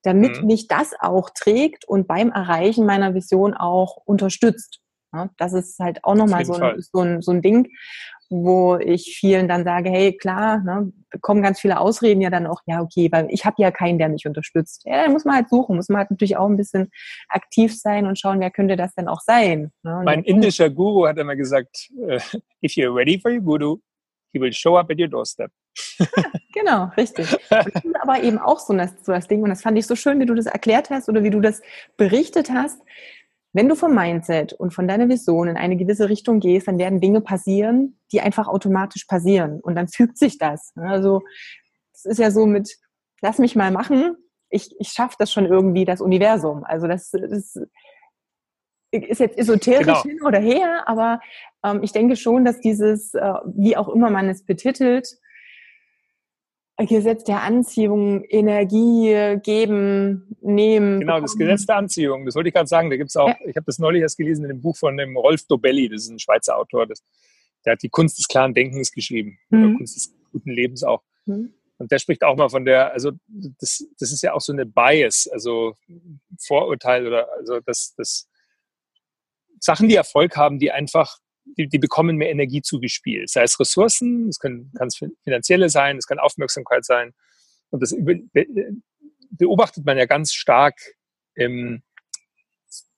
damit mhm. mich das auch trägt und beim Erreichen meiner Vision auch unterstützt. Ja, das ist halt auch nochmal so so, ein, so ein Ding, wo ich vielen dann sage, hey, klar, ne, kommen ganz viele Ausreden ja dann auch, ja, okay, weil ich habe ja keinen, der mich unterstützt. Ja, da muss man halt suchen, muss man halt natürlich auch ein bisschen aktiv sein und schauen, wer könnte das denn auch sein. Ne? Mein indischer Guru hat immer gesagt, uh, if you're ready for your Guru, he will show up at your doorstep. Ja, genau, richtig. das ist aber eben auch so das, so das Ding, und das fand ich so schön, wie du das erklärt hast oder wie du das berichtet hast, wenn du vom Mindset und von deiner Vision in eine gewisse Richtung gehst, dann werden Dinge passieren, die einfach automatisch passieren. Und dann fügt sich das. Also es ist ja so mit, lass mich mal machen, ich, ich schaffe das schon irgendwie, das Universum. Also das, das ist jetzt esoterisch genau. hin oder her, aber ähm, ich denke schon, dass dieses, äh, wie auch immer man es betitelt, Gesetz der Anziehung, Energie geben, nehmen. Genau, das Gesetz der Anziehung, das wollte ich gerade sagen. Da gibt es auch, ja. ich habe das neulich erst gelesen in dem Buch von dem Rolf Dobelli, das ist ein Schweizer Autor, das, der hat die Kunst des klaren Denkens geschrieben, mhm. Kunst des guten Lebens auch. Mhm. Und der spricht auch mal von der, also das, das ist ja auch so eine Bias, also Vorurteil oder also das, das Sachen, die Erfolg haben, die einfach die, die bekommen mehr Energie zugespielt. Sei es Ressourcen, es können kann es finanzielle sein, es kann Aufmerksamkeit sein. Und das beobachtet man ja ganz stark im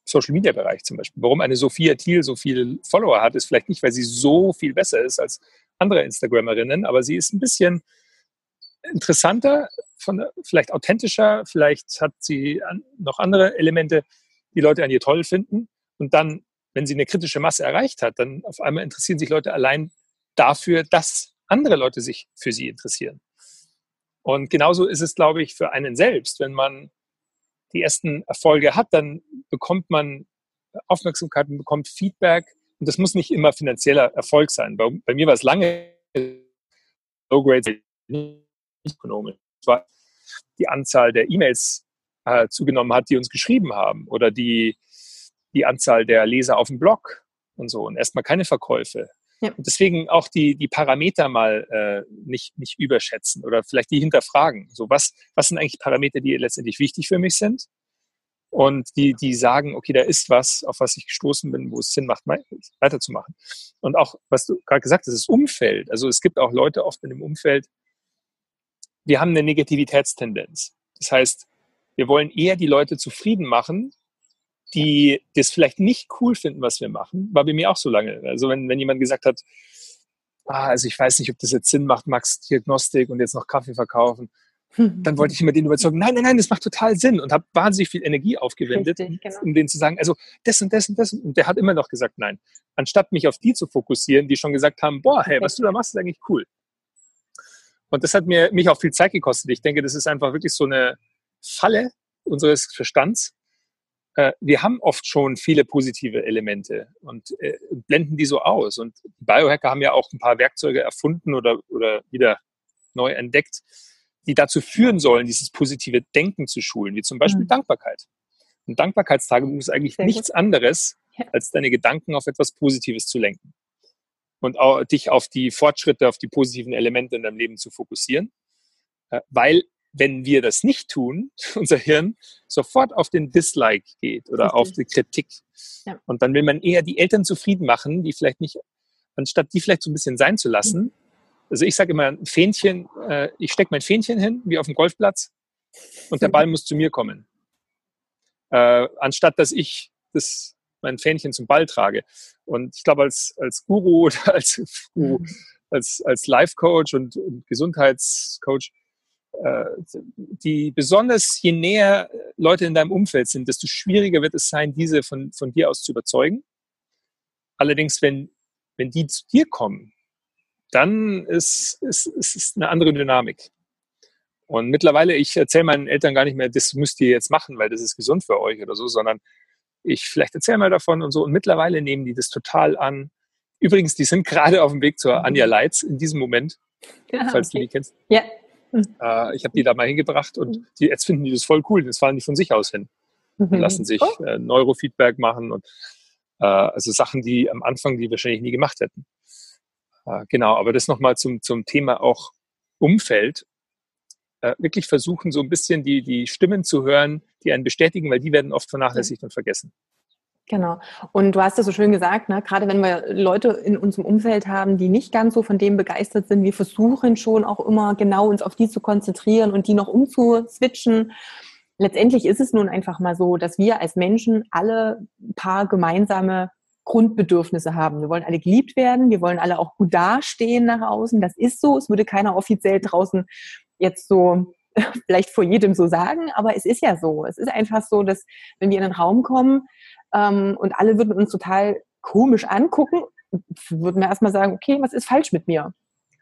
Social Media Bereich zum Beispiel. Warum eine Sophia Thiel so viele Follower hat, ist vielleicht nicht, weil sie so viel besser ist als andere Instagrammerinnen, aber sie ist ein bisschen interessanter, von, vielleicht authentischer, vielleicht hat sie noch andere Elemente, die Leute an ihr toll finden. Und dann, wenn sie eine kritische Masse erreicht hat, dann auf einmal interessieren sich Leute allein dafür, dass andere Leute sich für sie interessieren. Und genauso ist es, glaube ich, für einen selbst. Wenn man die ersten Erfolge hat, dann bekommt man Aufmerksamkeit und bekommt Feedback. Und das muss nicht immer finanzieller Erfolg sein. Bei, bei mir war es lange Low Grade nicht ökonomisch. Die Anzahl der E-Mails äh, zugenommen hat, die uns geschrieben haben oder die, die Anzahl der Leser auf dem Blog und so. Und erstmal keine Verkäufe. Ja. Und deswegen auch die, die Parameter mal äh, nicht, nicht überschätzen oder vielleicht die hinterfragen. So, was, was sind eigentlich Parameter, die letztendlich wichtig für mich sind? Und die, die sagen, okay, da ist was, auf was ich gestoßen bin, wo es Sinn macht, weiterzumachen. Und auch, was du gerade gesagt hast, das Umfeld. Also es gibt auch Leute oft in dem Umfeld, wir haben eine Negativitätstendenz. Das heißt, wir wollen eher die Leute zufrieden machen, die das vielleicht nicht cool finden, was wir machen, war bei mir auch so lange. Also wenn, wenn jemand gesagt hat, ah, also ich weiß nicht, ob das jetzt Sinn macht, Max Diagnostik und jetzt noch Kaffee verkaufen, dann wollte ich immer den überzeugen, nein, nein, nein, das macht total Sinn und habe wahnsinnig viel Energie aufgewendet, Richtig, genau. um denen zu sagen, also das und das und das. Und der hat immer noch gesagt, nein. Anstatt mich auf die zu fokussieren, die schon gesagt haben, boah, hey, was du da machst, ist eigentlich cool. Und das hat mir mich auch viel Zeit gekostet. Ich denke, das ist einfach wirklich so eine Falle unseres Verstands, wir haben oft schon viele positive Elemente und äh, blenden die so aus. Und die Biohacker haben ja auch ein paar Werkzeuge erfunden oder, oder wieder neu entdeckt, die dazu führen sollen, dieses positive Denken zu schulen, wie zum Beispiel mhm. Dankbarkeit. Ein Dankbarkeitstagebuch ist eigentlich Sehr nichts gut. anderes, als deine Gedanken auf etwas Positives zu lenken und auch dich auf die Fortschritte, auf die positiven Elemente in deinem Leben zu fokussieren, äh, weil wenn wir das nicht tun, unser Hirn sofort auf den Dislike geht oder Richtig. auf die Kritik. Ja. Und dann will man eher die Eltern zufrieden machen, die vielleicht nicht, anstatt die vielleicht so ein bisschen sein zu lassen. Also ich sage immer, ein Fähnchen, äh, ich stecke mein Fähnchen hin, wie auf dem Golfplatz, und der Ball muss zu mir kommen. Äh, anstatt dass ich das, mein Fähnchen zum Ball trage. Und ich glaube, als, als Guru oder als, mhm. als, als Life-Coach und, und Gesundheitscoach die besonders je näher Leute in deinem Umfeld sind, desto schwieriger wird es sein, diese von, von dir aus zu überzeugen. Allerdings, wenn, wenn die zu dir kommen, dann ist es ist, ist eine andere Dynamik. Und mittlerweile, ich erzähle meinen Eltern gar nicht mehr, das müsst ihr jetzt machen, weil das ist gesund für euch oder so, sondern ich vielleicht erzähle mal davon und so. Und mittlerweile nehmen die das total an. Übrigens, die sind gerade auf dem Weg zur Anja Leitz in diesem Moment, ja, falls okay. du die kennst. Ja, äh, ich habe die da mal hingebracht und mhm. die, jetzt finden die das voll cool. Das fallen die von sich aus hin. Mhm. lassen sich oh. äh, Neurofeedback machen und äh, also Sachen, die am Anfang die wahrscheinlich nie gemacht hätten. Äh, genau, aber das nochmal zum, zum Thema auch Umfeld. Äh, wirklich versuchen, so ein bisschen die, die Stimmen zu hören, die einen bestätigen, weil die werden oft vernachlässigt und vergessen. Genau. Und du hast das so schön gesagt, ne? gerade wenn wir Leute in unserem Umfeld haben, die nicht ganz so von dem begeistert sind, wir versuchen schon auch immer genau uns auf die zu konzentrieren und die noch umzuswitchen. Letztendlich ist es nun einfach mal so, dass wir als Menschen alle paar gemeinsame Grundbedürfnisse haben. Wir wollen alle geliebt werden, wir wollen alle auch gut dastehen nach außen. Das ist so. Es würde keiner offiziell draußen jetzt so vielleicht vor jedem so sagen, aber es ist ja so. Es ist einfach so, dass wenn wir in einen Raum kommen, ähm, und alle würden uns total komisch angucken, würden wir erstmal sagen, okay, was ist falsch mit mir?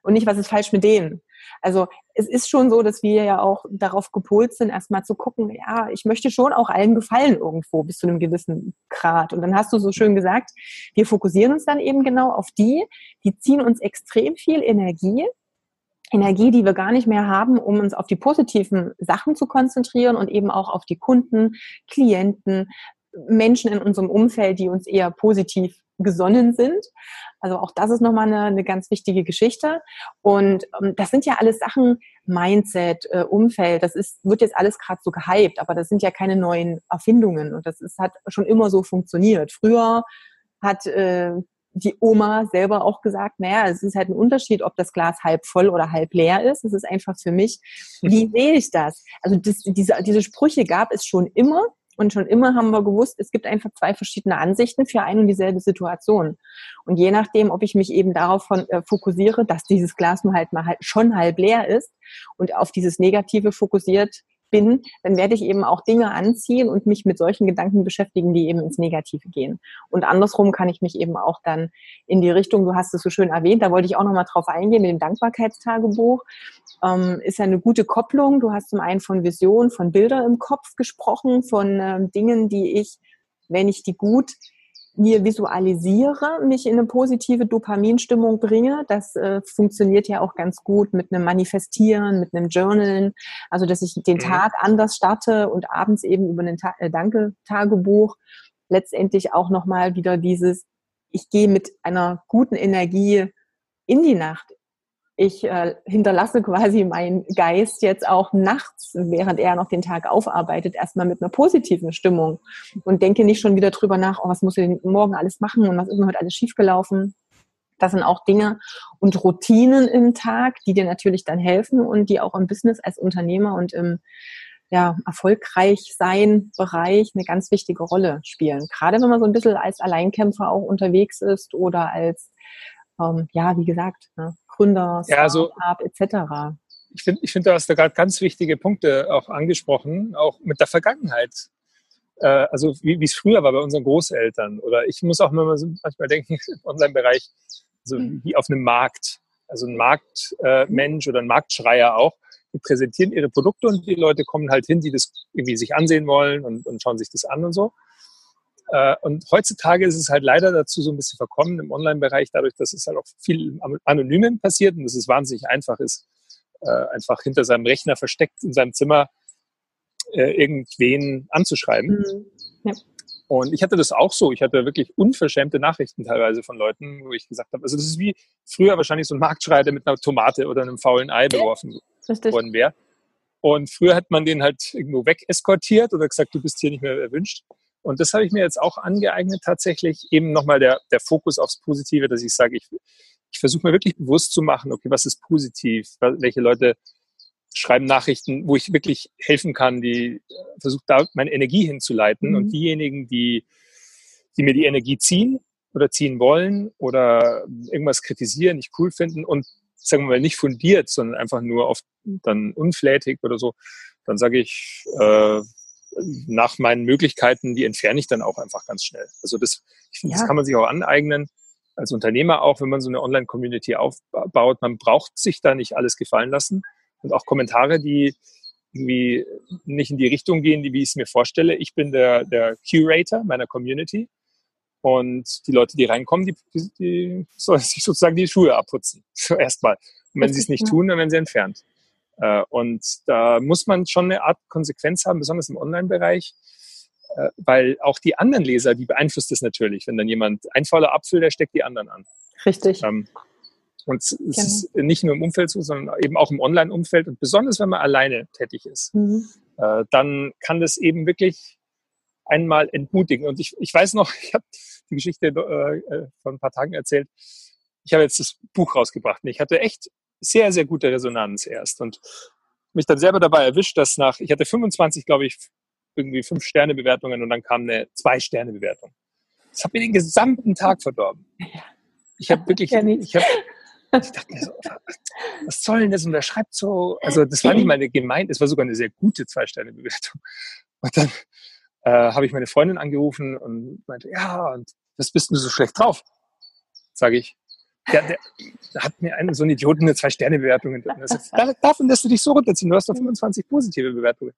Und nicht, was ist falsch mit denen? Also es ist schon so, dass wir ja auch darauf gepolt sind, erstmal zu gucken, ja, ich möchte schon auch allen gefallen irgendwo bis zu einem gewissen Grad. Und dann hast du so schön gesagt, wir fokussieren uns dann eben genau auf die, die ziehen uns extrem viel Energie, Energie, die wir gar nicht mehr haben, um uns auf die positiven Sachen zu konzentrieren und eben auch auf die Kunden, Klienten, Menschen in unserem Umfeld, die uns eher positiv gesonnen sind. Also auch das ist nochmal eine, eine ganz wichtige Geschichte. Und ähm, das sind ja alles Sachen, Mindset, äh, Umfeld, das ist, wird jetzt alles gerade so gehypt, aber das sind ja keine neuen Erfindungen und das ist, hat schon immer so funktioniert. Früher hat äh, die Oma selber auch gesagt, naja, es ist halt ein Unterschied, ob das Glas halb voll oder halb leer ist. Es ist einfach für mich, wie sehe ich das? Also das, diese, diese Sprüche gab es schon immer Und schon immer haben wir gewusst, es gibt einfach zwei verschiedene Ansichten für ein und dieselbe Situation. Und je nachdem, ob ich mich eben darauf von, äh, fokussiere, dass dieses Glas nur halt mal halt schon halb leer ist und auf dieses Negative fokussiert bin, dann werde ich eben auch Dinge anziehen und mich mit solchen Gedanken beschäftigen, die eben ins Negative gehen. Und andersrum kann ich mich eben auch dann in die Richtung, du hast es so schön erwähnt, da wollte ich auch nochmal drauf eingehen, mit dem Dankbarkeitstagebuch. Ähm, ist ja eine gute Kopplung. Du hast zum einen von Vision, von Bilder im Kopf gesprochen, von ähm, Dingen, die ich, wenn ich die gut mir visualisiere, mich in eine positive Dopaminstimmung bringe. Das äh, funktioniert ja auch ganz gut mit einem Manifestieren, mit einem Journalen. Also, dass ich den mhm. Tag anders starte und abends eben über ein Ta äh, Danke-Tagebuch letztendlich auch nochmal wieder dieses, ich gehe mit einer guten Energie in die Nacht, ich äh, hinterlasse quasi meinen Geist jetzt auch nachts, während er noch den Tag aufarbeitet, erstmal mit einer positiven Stimmung und denke nicht schon wieder drüber nach, oh, was muss ich denn morgen alles machen und was ist denn heute alles schiefgelaufen. Das sind auch Dinge und Routinen im Tag, die dir natürlich dann helfen und die auch im Business als Unternehmer und im ja, erfolgreich sein Bereich eine ganz wichtige Rolle spielen. Gerade wenn man so ein bisschen als Alleinkämpfer auch unterwegs ist oder als ähm, ja, wie gesagt, ne, Gründer, Startup ja, also, etc. Ich finde, ich find, du hast da gerade ganz wichtige Punkte auch angesprochen, auch mit der Vergangenheit. Äh, also wie es früher war bei unseren Großeltern. Oder ich muss auch immer so manchmal denken, im Online-Bereich, so mhm. wie auf einem Markt. Also ein Marktmensch äh, oder ein Marktschreier auch, die präsentieren ihre Produkte und die Leute kommen halt hin, die das irgendwie sich ansehen wollen und, und schauen sich das an und so. Äh, und heutzutage ist es halt leider dazu so ein bisschen verkommen im Online-Bereich, dadurch, dass es halt auch viel Anonymen passiert und dass es wahnsinnig einfach ist, äh, einfach hinter seinem Rechner versteckt in seinem Zimmer äh, irgendwen anzuschreiben. Mhm. Ja. Und ich hatte das auch so. Ich hatte wirklich unverschämte Nachrichten teilweise von Leuten, wo ich gesagt habe, also das ist wie früher wahrscheinlich so ein Marktschreier, der mit einer Tomate oder einem faulen Ei beworfen worden wäre. Und früher hat man den halt irgendwo wegeskortiert oder gesagt, du bist hier nicht mehr erwünscht. Und das habe ich mir jetzt auch angeeignet, tatsächlich eben nochmal der, der Fokus aufs Positive, dass ich sage, ich, ich versuche mir wirklich bewusst zu machen, okay, was ist positiv, welche Leute schreiben Nachrichten, wo ich wirklich helfen kann, die versuche da meine Energie hinzuleiten mhm. und diejenigen, die, die mir die Energie ziehen oder ziehen wollen oder irgendwas kritisieren, nicht cool finden und sagen wir mal nicht fundiert, sondern einfach nur oft dann unflätig oder so, dann sage ich, äh, nach meinen Möglichkeiten, die entferne ich dann auch einfach ganz schnell. Also das, ja. das kann man sich auch aneignen. Als Unternehmer auch, wenn man so eine Online-Community aufbaut, man braucht sich da nicht alles gefallen lassen. Und auch Kommentare, die irgendwie nicht in die Richtung gehen, die, wie ich es mir vorstelle. Ich bin der, der Curator meiner Community. Und die Leute, die reinkommen, die, die, die sollen sich sozusagen die Schuhe abputzen. So erstmal. Und wenn sie es nicht tun, dann werden sie entfernt. Äh, und da muss man schon eine Art Konsequenz haben, besonders im Online-Bereich, äh, weil auch die anderen Leser, die beeinflusst es natürlich. Wenn dann jemand ein fauler Apfel, der steckt die anderen an. Richtig. Ähm, und es genau. ist nicht nur im Umfeld so, sondern eben auch im Online-Umfeld und besonders, wenn man alleine tätig ist, mhm. Äh, dann kann das eben wirklich einmal entmutigen. Und ich, ich weiß noch, ich habe die Geschichte äh, vor ein paar Tagen erzählt. Ich habe jetzt das Buch rausgebracht und ich hatte echt sehr, sehr gute Resonanz erst und mich dann selber dabei erwischt, dass nach, ich hatte 25, glaube ich, irgendwie fünf Sterne Bewertungen und dann kam eine zwei Sterne Bewertung. Das hat mir den gesamten Tag verdorben. Ich habe wirklich, ich, hab, ich dachte mir so, was soll denn das? Und er schreibt so, also das war nicht meine gemeint, es war sogar eine sehr gute zwei Sterne Bewertung. Und dann äh, habe ich meine Freundin angerufen und meinte, ja, und was bist du so schlecht drauf? Sage ich, der, der, hat mir einen, so ein Idioten eine Zwei-Sterne-Bewertung. Davon lässt du dich so runterziehen. Du hast doch 25 positive Bewertungen.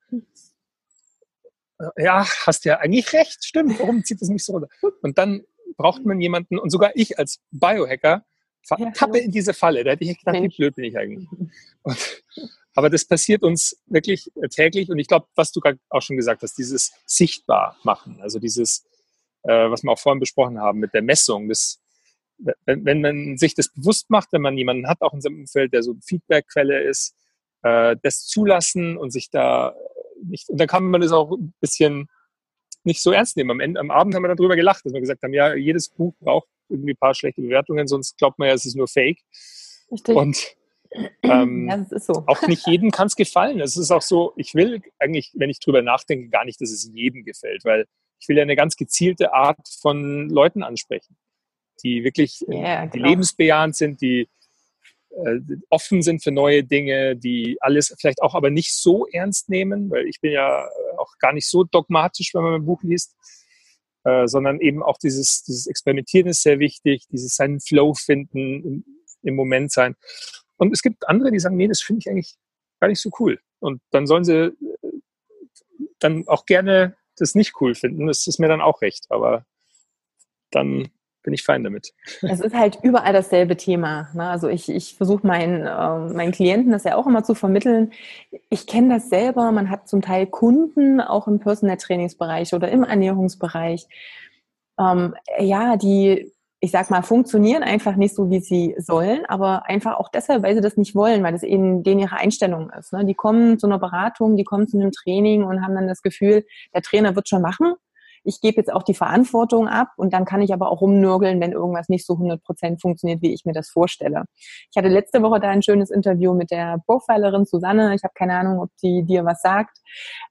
Ja, hast ja eigentlich recht. Stimmt. Warum zieht das mich so runter? Und dann braucht man jemanden, und sogar ich als Biohacker tappe in diese Falle. Da hätte ich gedacht, wie blöd bin ich eigentlich. Und, aber das passiert uns wirklich täglich. Und ich glaube, was du gerade auch schon gesagt hast, dieses sichtbar machen, also dieses, äh, was wir auch vorhin besprochen haben mit der Messung, das wenn, wenn man sich das bewusst macht, wenn man jemanden hat, auch in seinem Umfeld, der so Feedbackquelle ist, äh, das zulassen und sich da nicht, und dann kann man das auch ein bisschen nicht so ernst nehmen. Am, Ende, am Abend haben wir darüber gelacht, dass wir gesagt haben, ja, jedes Buch braucht irgendwie ein paar schlechte Bewertungen, sonst glaubt man ja, es ist nur Fake. Richtig. Und Ähm, ja, das ist so. Auch nicht jedem kann es gefallen. Es ist auch so, ich will eigentlich, wenn ich drüber nachdenke, gar nicht, dass es jedem gefällt, weil ich will ja eine ganz gezielte Art von Leuten ansprechen, die wirklich yeah, die genau. lebensbejahend sind, die äh, offen sind für neue Dinge, die alles vielleicht auch aber nicht so ernst nehmen, weil ich bin ja auch gar nicht so dogmatisch, wenn man mein Buch liest, äh, sondern eben auch dieses, dieses Experimentieren ist sehr wichtig, dieses seinen Flow finden, im, im Moment sein. Und es gibt andere, die sagen, nee, das finde ich eigentlich gar nicht so cool. Und dann sollen sie äh, dann auch gerne das nicht cool finden. Das ist mir dann auch recht. Aber dann bin ich fein damit. Es ist halt überall dasselbe Thema. Ne? Also ich, ich versuche meinen, äh, meinen Klienten das ja auch immer zu vermitteln. Ich kenne das selber. Man hat zum Teil Kunden auch im Personal Trainingsbereich oder im Ernährungsbereich. Ähm, ja, die ich sag mal, funktionieren einfach nicht so, wie sie sollen, aber einfach auch deshalb, weil sie das nicht wollen, weil das eben denen ihre Einstellung ist. Ne? Die kommen zu einer Beratung, die kommen zu einem Training und haben dann das Gefühl, der Trainer wird schon machen ich gebe jetzt auch die Verantwortung ab und dann kann ich aber auch rumnörgeln, wenn irgendwas nicht so 100 Prozent funktioniert, wie ich mir das vorstelle. Ich hatte letzte Woche da ein schönes Interview mit der Profilerin Susanne. Ich habe keine Ahnung, ob die dir was sagt.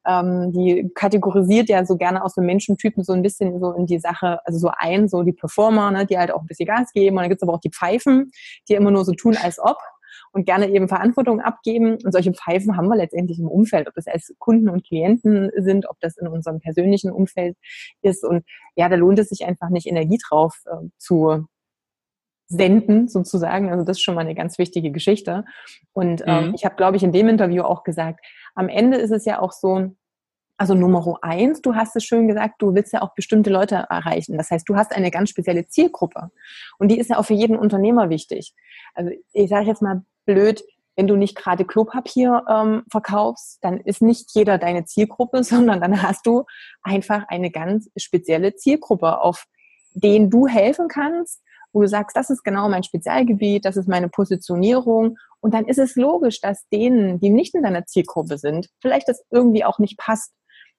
Ähm, die kategorisiert ja so gerne aus so Menschentypen so ein bisschen so in die Sache, also so ein, so die Performer, ne, die halt auch ein bisschen Gas geben. Und dann gibt's aber auch die Pfeifen, die immer nur so tun, als ob und gerne eben Verantwortung abgeben. Und solche Pfeifen haben wir letztendlich im Umfeld, ob das als Kunden und Klienten sind, ob das in unserem persönlichen Umfeld ist. Und ja, da lohnt es sich einfach nicht, Energie drauf äh, zu senden, sozusagen. Also das ist schon mal eine ganz wichtige Geschichte. Und ähm, mhm. ich habe, glaube ich, in dem Interview auch gesagt, am Ende ist es ja auch so, also Nummer eins, du hast es schön gesagt, du willst ja auch bestimmte Leute erreichen. Das heißt, du hast eine ganz spezielle Zielgruppe. Und die ist ja auch für jeden Unternehmer wichtig. Also ich sage jetzt mal blöd, wenn du nicht gerade Klopapier ähm, verkaufst, dann ist nicht jeder deine Zielgruppe, sondern dann hast du einfach eine ganz spezielle Zielgruppe, auf den du helfen kannst, wo du sagst, das ist genau mein Spezialgebiet, das ist meine Positionierung. Und dann ist es logisch, dass denen, die nicht in deiner Zielgruppe sind, vielleicht das irgendwie auch nicht passt.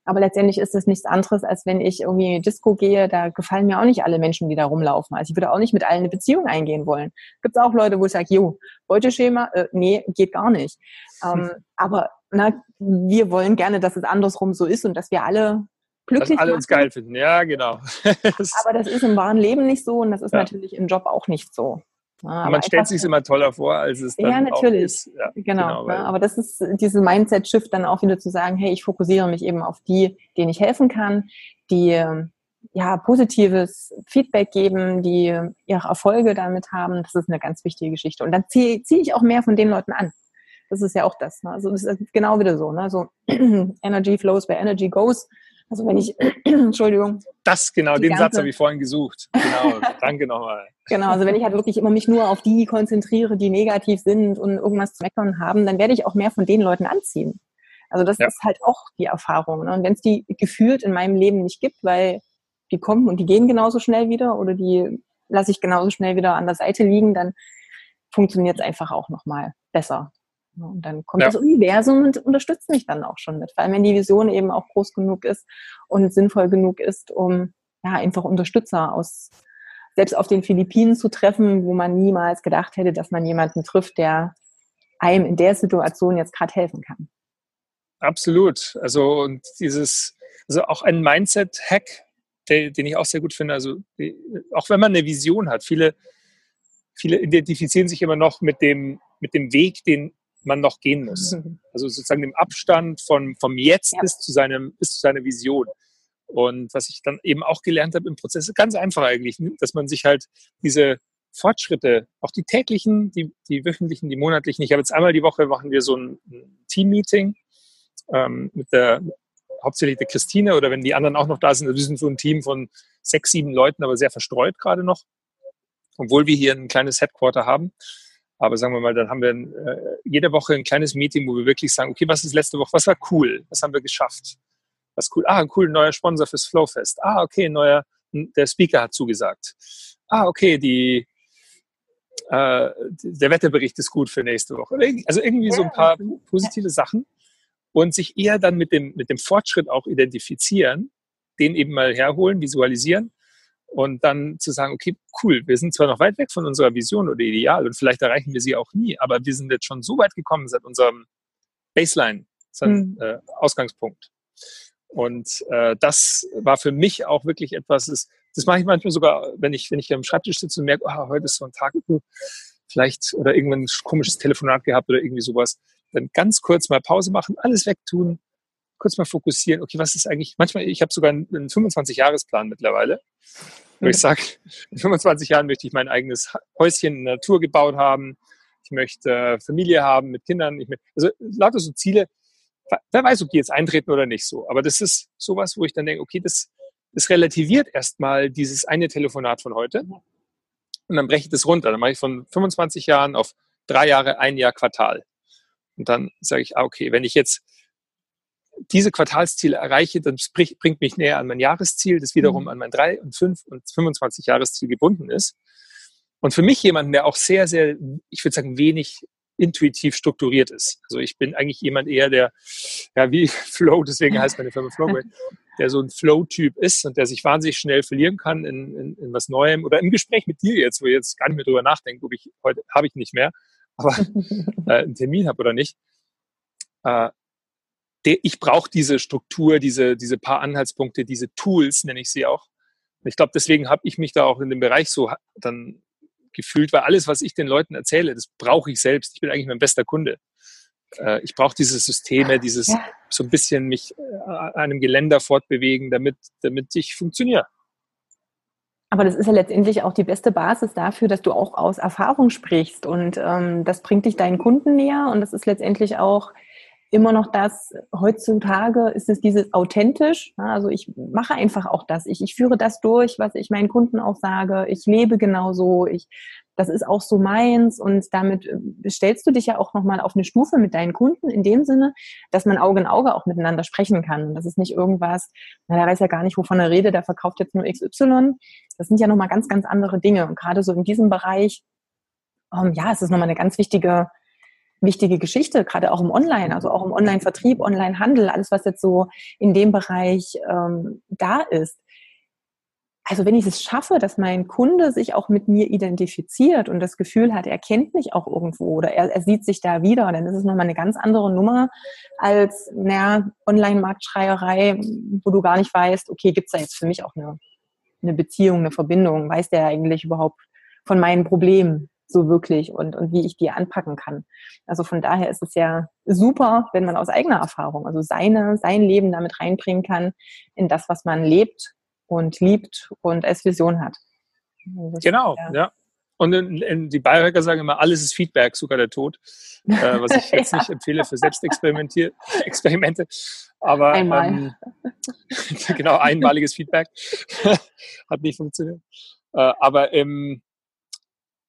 Aber letztendlich ist es nichts anderes, als wenn ich irgendwie in die Disco gehe, da gefallen mir auch nicht alle Menschen, die da rumlaufen. Also ich würde auch nicht mit allen eine Beziehung eingehen wollen. Gibt es auch Leute, wo ich sage, jo, Beuteschema, äh, nee, geht gar nicht. Ähm, aber na, wir wollen gerne, dass es andersrum so ist und dass wir alle glücklich sind. Dass alle uns geil finden, ja, genau. aber das ist im wahren Leben nicht so und das ist ja. natürlich im Job auch nicht so. Ja, man stellt sich immer toller vor, als es dann ja, natürlich. ist. Ja, genau. genau ne? aber das ist diese Mindset-Shift dann auch wieder zu sagen, hey, ich fokussiere mich eben auf die, denen ich helfen kann, die ja positives Feedback geben, die ihre Erfolge damit haben. Das ist eine ganz wichtige Geschichte. Und dann ziehe zieh ich auch mehr von den Leuten an. Das ist ja auch das. Ne? Also das ist genau wieder so. Ne? So Energy flows where Energy goes. Also wenn ich, Entschuldigung. Das genau, den ganze, Satz habe ich vorhin gesucht. Genau, danke nochmal. Genau, also wenn ich halt wirklich immer mich nur auf die konzentriere, die negativ sind und irgendwas zu meckern haben, dann werde ich auch mehr von den Leuten anziehen. Also das ja. ist halt auch die Erfahrung. Ne? Und wenn es die gefühlt in meinem Leben nicht gibt, weil die kommen und die gehen genauso schnell wieder oder die lasse ich genauso schnell wieder an der Seite liegen, dann funktioniert es einfach auch nochmal besser. Und dann kommt ja. das Universum und unterstützt mich dann auch schon mit. Vor allem, wenn die Vision eben auch groß genug ist und sinnvoll genug ist, um ja einfach Unterstützer aus selbst auf den Philippinen zu treffen, wo man niemals gedacht hätte, dass man jemanden trifft, der einem in der Situation jetzt gerade helfen kann. Absolut. Also und dieses, also auch ein Mindset-Hack, den ich auch sehr gut finde. Also auch wenn man eine Vision hat, viele, viele identifizieren sich immer noch mit dem, mit dem Weg, den man noch gehen muss. Also sozusagen dem Abstand von, vom Jetzt ja. bis, zu seinem, bis zu seiner Vision. Und was ich dann eben auch gelernt habe im Prozess, ganz einfach eigentlich, dass man sich halt diese Fortschritte, auch die täglichen, die, die wöchentlichen, die monatlichen. Ich habe jetzt einmal die Woche machen wir so ein, Team-Meeting ähm, mit der hauptsächlich der Christine oder wenn die anderen auch noch da sind. Also wir sind so ein Team von sechs, sieben Leuten, aber sehr verstreut gerade noch, obwohl wir hier ein kleines Headquarter haben. Aber sagen wir mal, dann haben wir äh, jede Woche ein kleines Meeting, wo wir wirklich sagen, okay, was ist letzte Woche, was war cool, was haben wir geschafft, was cool, ah, cool, neuer Sponsor fürs Flowfest, ah, okay, neuer, der Speaker hat zugesagt, ah, okay, die, äh, der Wetterbericht ist gut für nächste Woche. Also irgendwie so ein paar positive Sachen. Und sich eher dann mit dem, mit dem Fortschritt auch identifizieren, den eben mal herholen, visualisieren Und dann zu sagen, okay, cool, wir sind zwar noch weit weg von unserer Vision oder Ideal und vielleicht erreichen wir sie auch nie, aber wir sind jetzt schon so weit gekommen seit unserem Baseline, mhm. äh, Ausgangspunkt. Und äh, das war für mich auch wirklich etwas, das, das mache ich manchmal sogar, wenn ich, wenn ich am Schreibtisch sitze und merke, oh, heute ist so ein Tag, vielleicht oder irgendwann ein komisches Telefonat gehabt oder irgendwie sowas, dann ganz kurz mal Pause machen, alles wegtun, kurz mal fokussieren, okay, was ist eigentlich, manchmal, ich habe sogar einen 25-Jahres-Plan mittlerweile, wo ich sage, in 25 Jahren möchte ich mein eigenes Häuschen in der Natur gebaut haben, ich möchte Familie haben mit Kindern, ich möchte, also lauter so Ziele, wer weiß, ob die jetzt eintreten oder nicht so, aber das ist sowas, wo ich dann denke, okay, das, das relativiert erstmal dieses eine Telefonat von heute. Und dann breche ich das runter, dann mache ich von 25 Jahren auf drei Jahre, ein Jahr Quartal. Und dann sage ich, ah, okay, wenn ich jetzt diese Quartalsziele erreiche, dann bringt mich näher an mein Jahresziel, das wiederum mhm. an mein 3 und 5 und 25 Jahresziel gebunden ist. Und für mich jemanden, der auch sehr, sehr, ich würde sagen, wenig intuitiv strukturiert ist. Also ich bin eigentlich jemand eher, der, ja, wie Flow, deswegen heißt meine Firma Flow, der so ein Flow-Typ ist und der sich wahnsinnig schnell verlieren kann in, in, in was Neuem oder im Gespräch mit dir jetzt, wo ich jetzt gar nicht mehr drüber nachdenke, ob ich heute habe ich nicht mehr, aber äh, einen Termin habe oder nicht. Äh, ich brauche diese Struktur, diese, diese paar Anhaltspunkte, diese Tools, nenne ich sie auch. ich glaube, deswegen habe ich mich da auch in dem Bereich so dann gefühlt, weil alles, was ich den Leuten erzähle, das brauche ich selbst. Ich bin eigentlich mein bester Kunde. Äh, ich brauche diese Systeme, dieses ja. so ein bisschen mich äh, an einem Geländer fortbewegen, damit, damit ich funktioniere. Aber das ist ja letztendlich auch die beste Basis dafür, dass du auch aus Erfahrung sprichst. Und ähm, das bringt dich deinen Kunden näher. Und das ist letztendlich auch immer noch das, heutzutage ist es dieses authentisch. Also ich mache einfach auch das. Ich, ich führe das durch, was ich meinen Kunden auch sage. Ich lebe genauso. Ich, das ist auch so meins. Und damit äh, stellst du dich ja auch nochmal auf eine Stufe mit deinen Kunden in dem Sinne, dass man Auge in Auge auch miteinander sprechen kann. Das ist nicht irgendwas, na, der weiß ja gar nicht, wovon er redet, der verkauft jetzt nur XY. Das sind ja nochmal ganz, ganz andere Dinge. Und gerade so in diesem Bereich, ähm, ja, es ist nochmal eine ganz wichtige wichtige Geschichte, gerade auch im Online, also auch im Online-Vertrieb, Online-Handel, alles, was jetzt so in dem Bereich ähm, da ist. Also wenn ich es schaffe, dass mein Kunde sich auch mit mir identifiziert und das Gefühl hat, er kennt mich auch irgendwo oder er, er sieht sich da wieder, dann ist es nochmal eine ganz andere Nummer als naja, Online-Marktschreierei, wo du gar nicht weißt, okay, gibt's da jetzt für mich auch eine, eine Beziehung, eine Verbindung? Weiß der eigentlich überhaupt von meinen Problemen? So wirklich und, und wie ich die anpacken kann. Also von daher ist es ja super, wenn man aus eigener Erfahrung, also seine, sein Leben damit reinbringen kann in das, was man lebt und liebt und als Vision hat. Also genau, ja. ja. Und in, in die Biohacker sagen immer, alles ist Feedback, sogar der Tod. Äh, was ich jetzt ja. nicht empfehle für Selbstexperimente. Aber Einmal. Ähm, genau, einmaliges Feedback. Hat nicht funktioniert. Äh, aber im,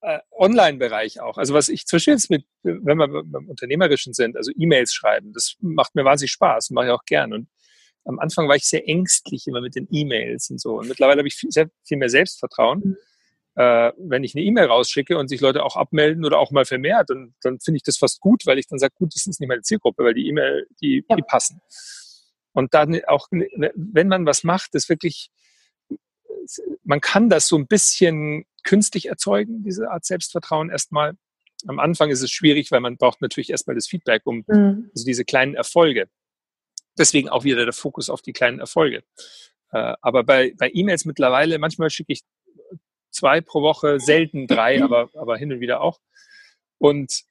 äh, Online-Bereich auch. Also was ich zwischen jetzt mit, wenn wir beim Unternehmerischen sind, also E-Mails schreiben, das macht mir wahnsinnig Spaß, mache ich auch gern. Und am Anfang war ich sehr ängstlich immer mit den E-Mails und so. Und mittlerweile habe ich viel, sehr, viel mehr Selbstvertrauen. Mhm. Äh, wenn ich eine E-Mail rausschicke und sich Leute auch abmelden oder auch mal vermehrt, dann, dann finde ich das fast gut, weil ich dann sage, gut, das ist nicht meine Zielgruppe, weil die E-Mail, die, ja. die passen. Und dann auch, wenn man was macht, das wirklich, man kann das so ein bisschen künstlich erzeugen, diese Art Selbstvertrauen erstmal. Am Anfang ist es schwierig, weil man braucht natürlich erstmal das Feedback, um mhm. also diese kleinen Erfolge. Deswegen auch wieder der Fokus auf die kleinen Erfolge. Äh, aber bei, bei E-Mails mittlerweile, manchmal schicke ich zwei pro Woche, selten drei, aber, aber hin und wieder auch. Und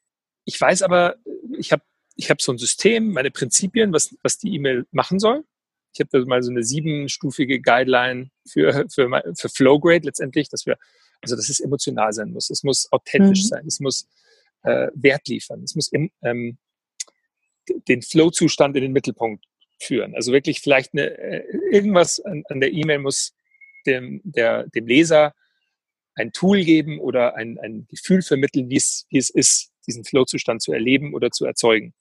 ich weiß aber, ich habe ich hab so ein System, meine Prinzipien, was, was die E-Mail machen soll. Ich habe mal so eine siebenstufige Guideline für, für, für Flowgrade letztendlich, dass wir also dass es emotional sein muss, es muss authentisch mhm. sein, es muss äh, Wert liefern, es muss im, ähm, den Flow-Zustand in den Mittelpunkt führen. Also wirklich vielleicht eine, äh, irgendwas an, an der E-Mail muss dem, der, dem Leser ein Tool geben oder ein, ein Gefühl vermitteln, wie es, wie es ist, diesen Flow-Zustand zu erleben oder zu erzeugen.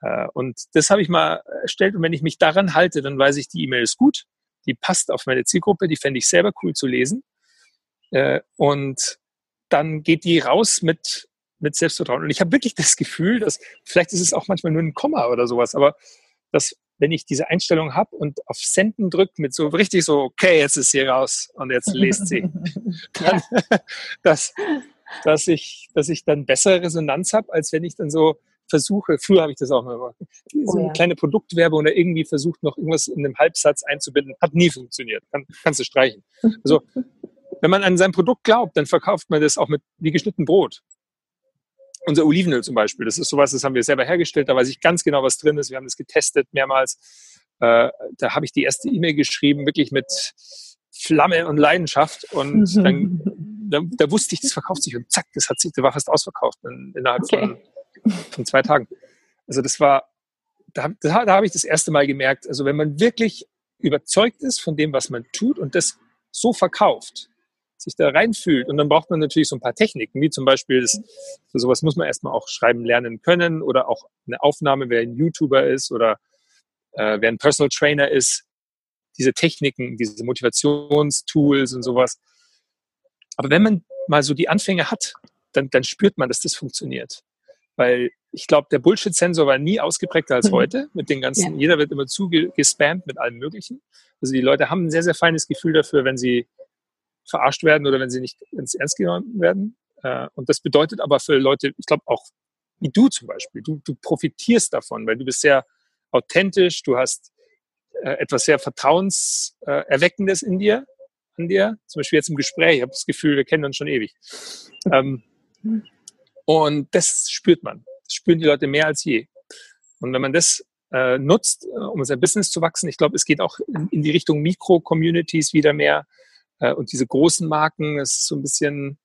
Äh, und das habe ich mal erstellt. Und wenn ich mich daran halte, dann weiß ich, die E-Mail ist gut, die passt auf meine Zielgruppe, die fände ich selber cool zu lesen. Äh, und dann geht die raus mit, mit Selbstvertrauen. Und ich habe wirklich das Gefühl, dass vielleicht ist es auch manchmal nur ein Komma oder sowas, aber dass wenn ich diese Einstellung habe und auf Senden drücke mit so richtig so, okay, jetzt ist sie raus und jetzt lest sie, dann, dass, dass, ich, dass ich dann bessere Resonanz habe, als wenn ich dann so versuche, früher habe ich das auch mal gemacht, so eine oh ja. kleine Produktwerbung oder irgendwie versucht, noch irgendwas in einem Halbsatz einzubinden, hat nie funktioniert. Kann, kannst du streichen. Also, wenn man an sein Produkt glaubt, dann verkauft man das auch mit wie geschnitten Brot. Unser Olivenöl zum Beispiel, das ist sowas, das haben wir selber hergestellt, da weiß ich ganz genau, was drin ist. Wir haben das getestet mehrmals. Äh, da habe ich die erste E-Mail geschrieben, wirklich mit Flamme und Leidenschaft. Und dann, da, da, wusste ich, das verkauft sich und zack, das hat sich, das war fast ausverkauft in, innerhalb okay. von von zwei Tagen. Also das war, da, da, da habe ich das erste Mal gemerkt, also wenn man wirklich überzeugt ist von dem, was man tut und das so verkauft, sich da reinfühlt und dann braucht man natürlich so ein paar Techniken, wie zum Beispiel, das, für sowas muss man erstmal auch schreiben lernen können oder auch eine Aufnahme, wer ein YouTuber ist oder äh, wer ein Personal Trainer ist, diese Techniken, diese Motivationstools und sowas. Aber wenn man mal so die Anfänge hat, dann, dann spürt man, dass das funktioniert weil ich glaube, der Bullshit-Sensor war nie ausgeprägter als mhm. heute. Mit den ganzen, ja. jeder wird immer zugespammt mit allem Möglichen. Also die Leute haben ein sehr, sehr feines Gefühl dafür, wenn sie verarscht werden oder wenn sie nicht ins Ernst genommen werden. Äh, und das bedeutet aber für Leute, ich glaube auch wie du zum Beispiel, du, du profitierst davon, weil du bist sehr authentisch, du hast äh, etwas sehr Vertrauenserweckendes in dir, an dir. Zum Beispiel jetzt im Gespräch, ich habe das Gefühl, wir kennen uns schon ewig. Ähm. Und das spürt man. Das spüren die Leute mehr als je. Und wenn man das äh, nutzt, äh, um sein Business zu wachsen, ich glaube, es geht auch in, in die Richtung Mikro-Communities wieder mehr. Äh, und diese großen Marken, das ist so ein bisschen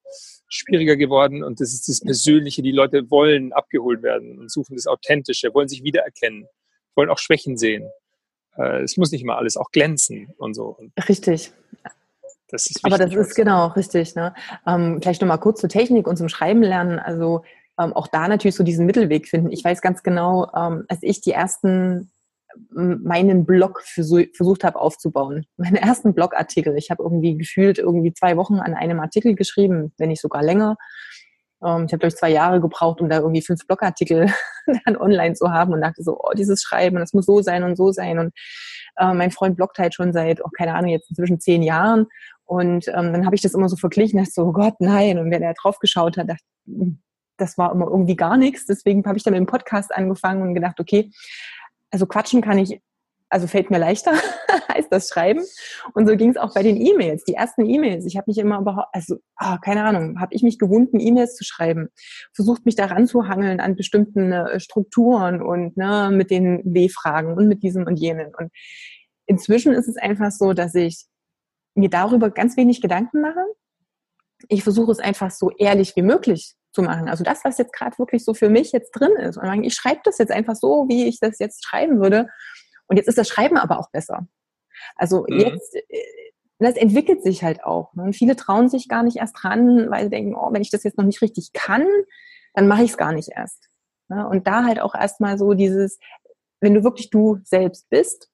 schwieriger geworden. Und das ist das Persönliche. Die Leute wollen abgeholt werden und suchen das Authentische, wollen sich wiedererkennen, wollen auch Schwächen sehen. Äh, es muss nicht immer alles auch glänzen und so. Richtig. Das ist Aber das ist genau richtig. Ne? Ähm, vielleicht nochmal kurz zur Technik und zum Schreiben lernen. Also ähm, auch da natürlich so diesen Mittelweg finden. Ich weiß ganz genau, ähm, als ich die ersten meinen Blog versucht habe aufzubauen. Meine ersten Blogartikel. Ich habe irgendwie gefühlt irgendwie zwei Wochen an einem Artikel geschrieben, wenn nicht sogar länger. Ähm, ich habe, glaube ich, zwei Jahre gebraucht, um da irgendwie fünf Blogartikel dann online zu haben und dachte so, oh, dieses Schreiben, das muss so sein und so sein. Und äh, mein Freund bloggt halt schon seit, oh, keine Ahnung, jetzt inzwischen zehn Jahren. Und ähm, dann habe ich das immer so verglichen, dachte so, oh Gott, nein. Und wenn er drauf geschaut hat, dachte, hm, das war immer irgendwie gar nichts. Deswegen habe ich dann mit dem Podcast angefangen und gedacht, okay, also quatschen kann ich, also fällt mir leichter als das Schreiben. Und so ging es auch bei den E-Mails, die ersten E-Mails. Ich habe mich immer überhaupt, also oh, keine Ahnung, habe ich mich gewunden, E-Mails zu schreiben, versucht mich daran zu hangeln an bestimmten äh, Strukturen und ne, mit den W-Fragen und mit diesem und jenen. Und inzwischen ist es einfach so, dass ich mir darüber ganz wenig Gedanken mache. Ich versuche es einfach so ehrlich wie möglich zu machen. Also das, was jetzt gerade wirklich so für mich jetzt drin ist. Und ich schreibe das jetzt einfach so, wie ich das jetzt schreiben würde. Und jetzt ist das Schreiben aber auch besser. Also mhm. jetzt, äh, das entwickelt sich halt auch. Ne? Und viele trauen sich gar nicht erst ran, weil sie denken, oh, wenn ich das jetzt noch nicht richtig kann, dann mache ich es gar nicht erst. Ne? Und da halt auch erstmal so dieses, wenn du wirklich du selbst bist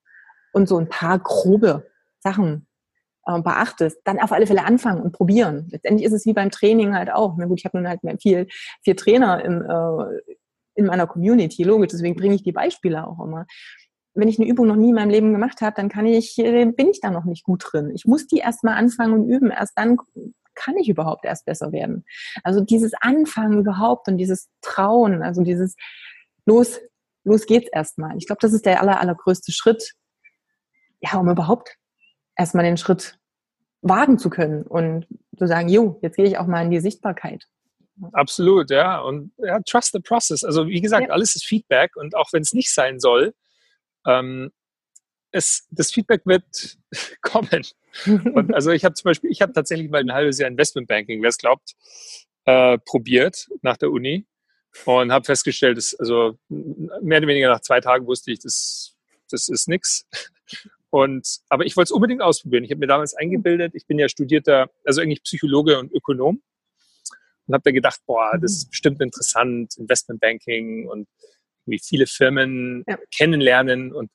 und so ein paar grobe Sachen äh, beachtest, dann auf alle Fälle anfangen und probieren. Letztendlich ist es wie beim Training halt auch. Na gut, ich habe nun halt viel, viel Trainer in, äh, in meiner Community, logisch, deswegen bringe ich die Beispiele auch immer. Wenn ich eine Übung noch nie in meinem Leben gemacht habe, dann kann ich, äh, bin ich da noch nicht gut drin. Ich muss die erstmal anfangen und üben. Erst dann kann ich überhaupt erst besser werden. Also dieses Anfangen überhaupt und dieses Trauen, also dieses los, los geht's erstmal. Ich glaube, das ist der aller, allergrößte Schritt, ja, um überhaupt erstmal den Schritt wagen zu können und zu sagen, jo, jetzt gehe ich auch mal in die Sichtbarkeit. Absolut, ja. Und ja, trust the process. Also wie gesagt, ja. alles ist Feedback und auch wenn es nicht sein soll, ähm, es, das Feedback wird kommen. Und also ich habe zum Beispiel, ich habe tatsächlich mal ein halbes Jahr Investmentbanking, wer es glaubt, äh, probiert nach der Uni und habe festgestellt, dass, also mehr oder weniger nach zwei Tagen wusste ich, das, das ist nichts. Und, aber ich wollte es unbedingt ausprobieren. Ich habe mir damals eingebildet, ich bin ja studierter, also eigentlich Psychologe und Ökonom und habe da gedacht, boah, das ist bestimmt interessant, Investmentbanking und wie viele Firmen ja. kennenlernen und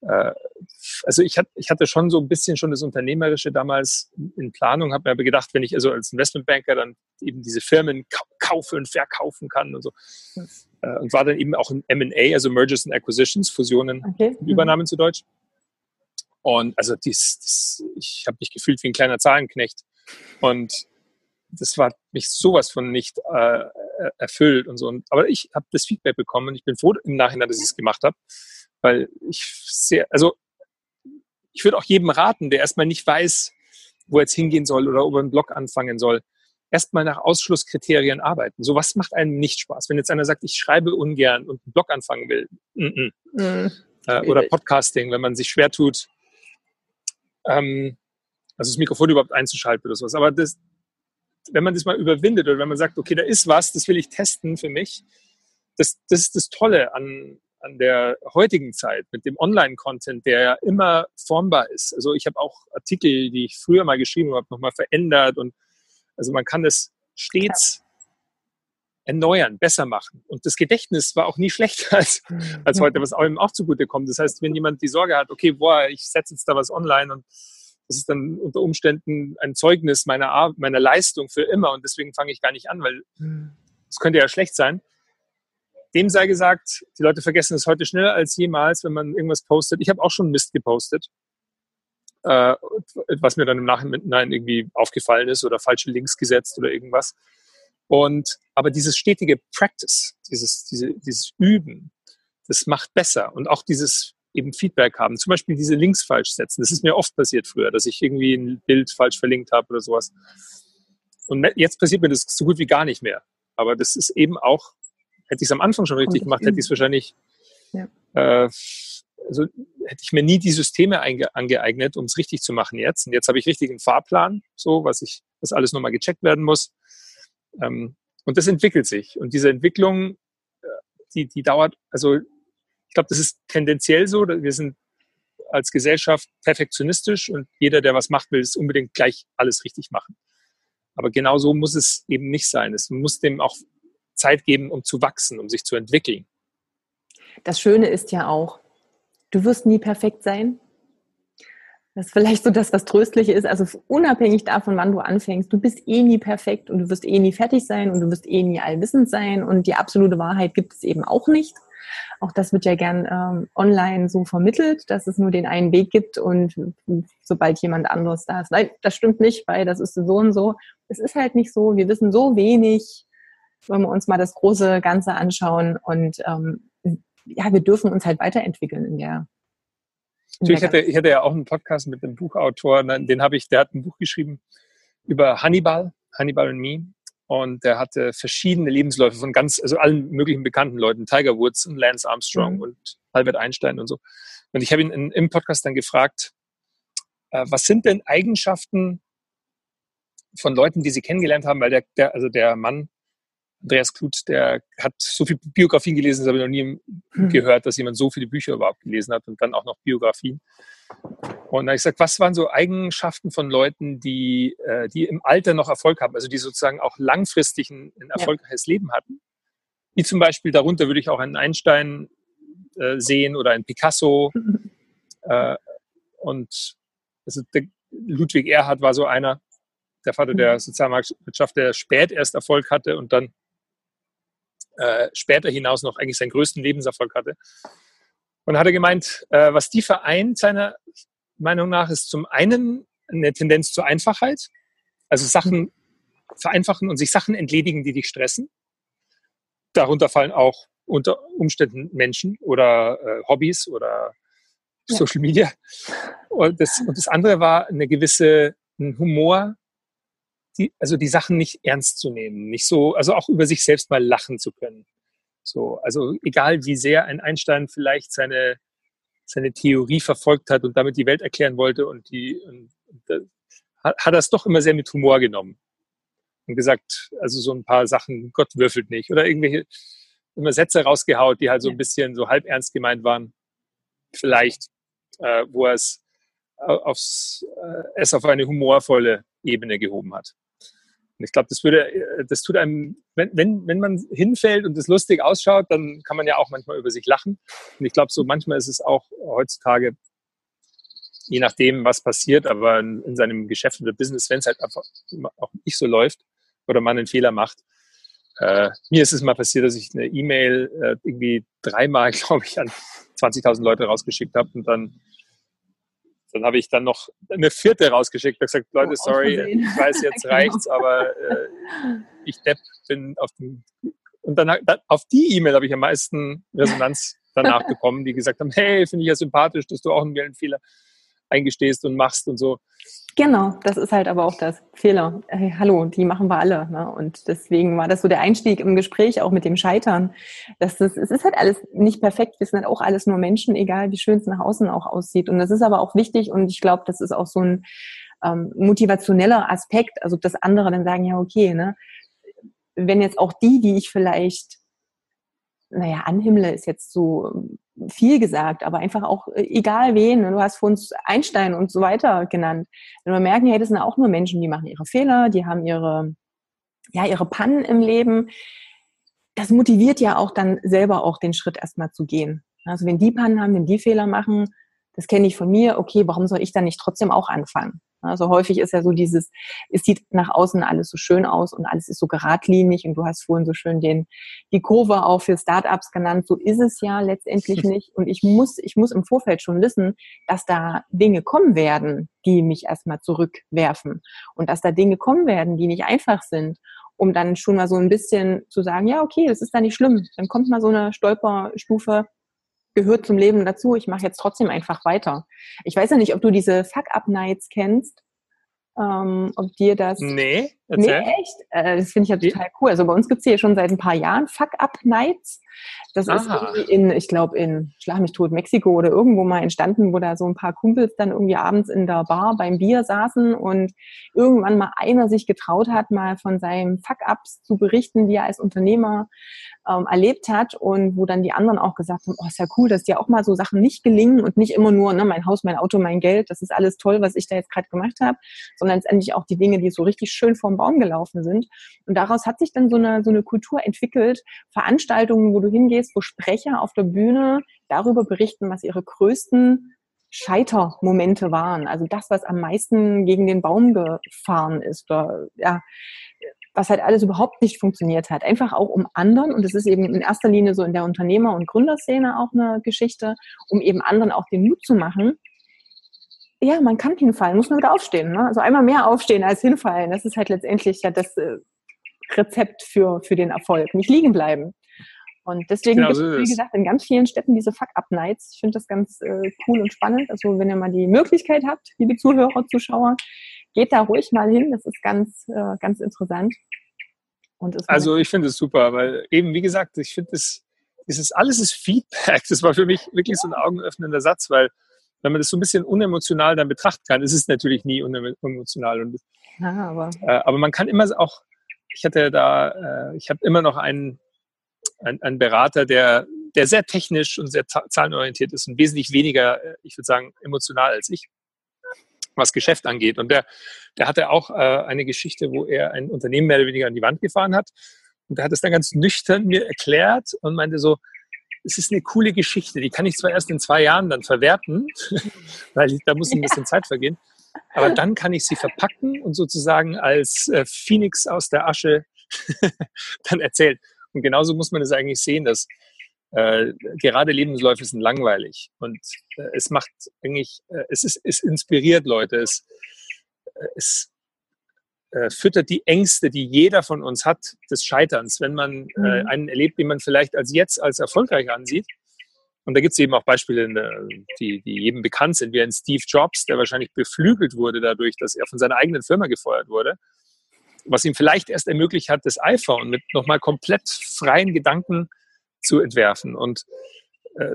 äh, also ich, hatte, ich hatte schon so ein bisschen schon das Unternehmerische damals in Planung, habe mir aber gedacht, wenn ich also als Investmentbanker dann eben diese Firmen kaufen und verkaufen kann und so. äh, und war dann eben auch in M&A, also Mergers and Acquisitions, Fusionen, okay. Übernahmen mhm. zu Deutsch. Und also dies, dies ich habe mich gefühlt wie ein kleiner Zahlenknecht. Und das war mich sowas von nicht äh, erfüllt und so. Und, aber ich habe das Feedback bekommen und ich bin froh im Nachhinein, dass ich es gemacht habe, weil ich sehr, also ich würde auch jedem raten, der erstmal nicht weiß, wo er jetzt hingehen soll oder ob er einen Blog anfangen soll, erstmal nach Ausschlusskriterien arbeiten. So was macht einem nicht Spaß. Wenn jetzt einer sagt, ich schreibe ungern und einen Blog anfangen will, mm -mm. Mm, äh, oder Podcasting, wenn man sich schwer tut, ähm, also das Mikrofon überhaupt einzuschalten oder sowas. Aber das, wenn man das mal überwindet oder wenn man sagt, okay, da ist was, das will ich testen für mich, das, das ist das Tolle an, an der heutigen Zeit mit dem Online-Content, der ja immer formbar ist. Also ich habe auch Artikel, die ich früher mal geschrieben habe, nochmal verändert und also man kann es stets erneuern, besser machen. Und das Gedächtnis war auch nie schlechter als, mhm. als heute, was einem auch zugute kommt. Das heißt, wenn jemand die Sorge hat, okay, boah, ich setze jetzt da was online und das ist dann unter Umständen ein Zeugnis meiner, Ar meiner Leistung für immer und deswegen fange ich gar nicht an, weil mhm. es könnte ja schlecht sein. Dem sei gesagt, die Leute vergessen es heute schneller als jemals, wenn man irgendwas postet. Ich habe auch schon Mist gepostet, äh, was mir dann im Nachhinein irgendwie aufgefallen ist oder falsche Links gesetzt oder irgendwas. Und, aber dieses stetige Practice, dieses, diese, dieses Üben, das macht besser. Und auch dieses eben Feedback haben. Zum Beispiel diese Links falsch setzen. Das ist mir oft passiert früher, dass ich irgendwie ein Bild falsch verlinkt habe oder sowas. Und jetzt passiert mir das so gut wie gar nicht mehr. Aber das ist eben auch, hätte ich es am Anfang schon richtig gemacht, hätte ich es wahrscheinlich, ja. äh, also hätte ich mir nie die Systeme angeeignet, um es richtig zu machen jetzt. Und jetzt habe ich richtig einen Fahrplan, so, was ich, was alles nochmal gecheckt werden muss. Ähm, und das entwickelt sich. Und diese Entwicklung, äh, die, die dauert, also ich glaube, das ist tendenziell so. Wir sind als Gesellschaft perfektionistisch und jeder, der was macht, will es unbedingt gleich alles richtig machen. Aber genau so muss es eben nicht sein. Es muss dem auch Zeit geben, um zu wachsen, um sich zu entwickeln. Das Schöne ist ja auch, du wirst nie perfekt sein. Das ist vielleicht so das, was tröstlich ist. Also unabhängig davon, wann du anfängst, du bist eh nie perfekt und du wirst eh nie fertig sein und du wirst eh nie allwissend sein und die absolute Wahrheit gibt es eben auch nicht. Auch das wird ja gern ähm, online so vermittelt, dass es nur den einen Weg gibt und sobald jemand anderes da ist. Nein, das stimmt nicht, weil das ist so und so. Es ist halt nicht so. Wir wissen so wenig, wenn wir uns mal das große Ganze anschauen und ähm, ja, wir dürfen uns halt weiterentwickeln in der ich hatte, ich hatte ja auch einen Podcast mit einem Buchautor, den habe ich, der hat ein Buch geschrieben über Hannibal, Hannibal und Me. Und der hatte verschiedene Lebensläufe von ganz, also allen möglichen bekannten Leuten, Tiger Woods und Lance Armstrong mhm. und Albert Einstein und so. Und ich habe ihn in, im Podcast dann gefragt, äh, was sind denn Eigenschaften von Leuten, die sie kennengelernt haben, weil der, der also der Mann, Andreas Kluth, der hat so viele Biografien gelesen, das habe ich noch nie mhm. gehört, dass jemand so viele Bücher überhaupt gelesen hat und dann auch noch Biografien. Und dann habe ich gesagt, was waren so Eigenschaften von Leuten, die, äh, die im Alter noch Erfolg haben, also die sozusagen auch langfristig ein, ein erfolgreiches ja. Leben hatten? Wie zum Beispiel darunter würde ich auch einen Einstein äh, sehen oder einen Picasso. äh, und also Ludwig Erhard war so einer, der Vater der mhm. Sozialmarktwirtschaft, der spät erst Erfolg hatte und dann äh, später hinaus noch eigentlich seinen größten Lebenserfolg hatte. Und hat er gemeint, äh, was die vereint, seiner Meinung nach, ist zum einen eine Tendenz zur Einfachheit, also Sachen vereinfachen und sich Sachen entledigen, die dich stressen. Darunter fallen auch unter Umständen Menschen oder äh, Hobbys oder. Social Media. Und das, und das andere war eine gewisse ein Humor, die, also die Sachen nicht ernst zu nehmen, nicht so, also auch über sich selbst mal lachen zu können. So, also egal wie sehr ein Einstein vielleicht seine, seine Theorie verfolgt hat und damit die Welt erklären wollte und die, und, und, hat, er es doch immer sehr mit Humor genommen und gesagt, also so ein paar Sachen, Gott würfelt nicht oder irgendwelche immer Sätze rausgehaut, die halt so ein bisschen so halb ernst gemeint waren, vielleicht, äh, wo er es aufs, äh, es auf eine humorvolle Ebene gehoben hat. Und ich glaube, das würde, äh, das tut einem, wenn, wenn, wenn man hinfällt und es lustig ausschaut, dann kann man ja auch manchmal über sich lachen. Und ich glaube, so manchmal ist es auch heutzutage, je nachdem, was passiert, aber in, in seinem Geschäft oder Business, wenn es halt einfach auch nicht so läuft oder man einen Fehler macht, äh, mir ist es mal passiert, dass ich eine E-Mail äh, irgendwie dreimal, glaube ich, an 20.000 Leute rausgeschickt habe und dann dann habe ich dann noch eine vierte rausgeschickt und gesagt, Leute, oh, sorry, ich weiß, jetzt genau. reicht's, aber äh, ich Depp bin auf dem und dann, dann auf die E-Mail habe ich am meisten Resonanz danach bekommen, die gesagt haben, hey, finde ich ja sympathisch, dass du auch einen Wellenfehler eingestehst und machst und so. Genau, das ist halt aber auch das Fehler. Hey, hallo, die machen wir alle. Ne? Und deswegen war das so der Einstieg im Gespräch auch mit dem Scheitern. Dass das, es ist halt alles nicht perfekt. Wir sind halt auch alles nur Menschen, egal wie schön es nach außen auch aussieht. Und das ist aber auch wichtig und ich glaube, das ist auch so ein ähm, motivationeller Aspekt. Also dass andere dann sagen, ja, okay, ne, wenn jetzt auch die, die ich vielleicht naja, anhimmle ist jetzt so viel gesagt, aber einfach auch äh, egal wen, ne, du hast vor uns Einstein und so weiter genannt. Wenn wir merken, hey, das sind auch nur Menschen, die machen ihre Fehler, die haben ihre, ja, ihre Pannen im Leben. Das motiviert ja auch dann selber auch den Schritt erstmal zu gehen. Also wenn die Pannen haben, wenn die Fehler machen, das kenne ich von mir, okay, warum soll ich dann nicht trotzdem auch anfangen? Also häufig ist ja so dieses, es sieht nach außen alles so schön aus und alles ist so geradlinig und du hast vorhin so schön den, die Kurve auch für Startups genannt. So ist es ja letztendlich nicht. Und ich muss, ich muss im Vorfeld schon wissen, dass da Dinge kommen werden, die mich erstmal zurückwerfen und dass da Dinge kommen werden, die nicht einfach sind um dann schon mal so ein bisschen zu sagen, ja, okay, das ist da nicht schlimm. Dann kommt mal so eine Stolperstufe, gehört zum Leben dazu. Ich mache jetzt trotzdem einfach weiter. Ich weiß ja nicht, ob du diese Fuck-Up-Nights kennst. Ähm, ob dir das. Nee, erzähl. Nee, echt? Äh, das finde ich ja total cool. Also bei uns gibt's hier schon seit ein paar Jahren Fuck-Up-Nights. Das Aha. ist irgendwie in, ich glaube, in Schlag mich tot, Mexiko oder irgendwo mal entstanden, wo da so ein paar Kumpels dann irgendwie abends in der Bar beim Bier saßen und irgendwann mal einer sich getraut hat, mal von seinem Fuck-Ups zu berichten, die er als Unternehmer ähm, erlebt hat und wo dann die anderen auch gesagt haben, oh, ist ja cool, dass dir auch mal so Sachen nicht gelingen und nicht immer nur, ne, mein Haus, mein Auto, mein Geld, das ist alles toll, was ich da jetzt gerade gemacht habe, sondern letztendlich auch die Dinge, die so richtig schön vorm Baum gelaufen sind. Und daraus hat sich dann so eine, so eine Kultur entwickelt, Veranstaltungen, wo du hingehst, wo Sprecher auf der Bühne darüber berichten, was ihre größten Scheitermomente waren. Also das, was am meisten gegen den Baum gefahren ist. Oder, ja, was halt alles überhaupt nicht funktioniert hat. Einfach auch um anderen, und das ist eben in erster Linie so in der Unternehmer- und Gründerszene auch eine Geschichte, um eben anderen auch den Mut zu machen. Ja, man kann hinfallen, muss nur wieder aufstehen. Ne? Also einmal mehr aufstehen als hinfallen. Das ist halt letztendlich ja das äh, Rezept für, für den Erfolg. Nicht liegen bleiben. Und deswegen genau, gibt es, wie gesagt, in ganz vielen Städten diese Fuck-Up-Nights. Ich finde das ganz äh, cool und spannend. Also wenn ihr mal die Möglichkeit habt, liebe Zuhörer, Zuschauer, geht da ruhig mal hin. Das ist ganz, äh, ganz interessant. also ich finde es super, weil eben, wie gesagt, ich finde es, ist alles ist Feedback. Das war für mich wirklich so ein augenöffnender Satz, weil wenn man das so ein bisschen unemotional dann betrachten kann, ist es natürlich nie unemotional. Und, ja, aber. Äh, aber man kann immer auch, ich hatte da, äh, ich habe immer noch einen, einen, einen Berater, der, der sehr technisch und sehr zahlenorientiert ist und wesentlich weniger, äh, ich würde sagen, emotional als ich was Geschäft angeht. Und der, der hatte auch äh, eine Geschichte, wo er ein Unternehmen mehr oder weniger an die Wand gefahren hat. Und der hat es dann ganz nüchtern mir erklärt und meinte so, es ist eine coole Geschichte, die kann ich zwar erst in zwei Jahren dann verwerten, weil da muss ein bisschen Zeit vergehen, aber dann kann ich sie verpacken und sozusagen als äh, Phoenix aus der Asche dann erzählen. Und genauso muss man es eigentlich sehen, dass äh, gerade Lebensläufe sind langweilig und äh, es macht eigentlich, äh, es ist, es inspiriert Leute, es, äh, es äh, füttert die Ängste, die jeder von uns hat, des Scheiterns, wenn man äh, mhm. einen erlebt, den man vielleicht als jetzt als erfolgreich ansieht. Und da gibt es eben auch Beispiele, der, die, die jedem bekannt sind, wie ein Steve Jobs, der wahrscheinlich beflügelt wurde dadurch, dass er von seiner eigenen Firma gefeuert wurde, was ihm vielleicht erst ermöglicht hat, das iPhone mit nochmal komplett freien Gedanken zu entwerfen. Und äh,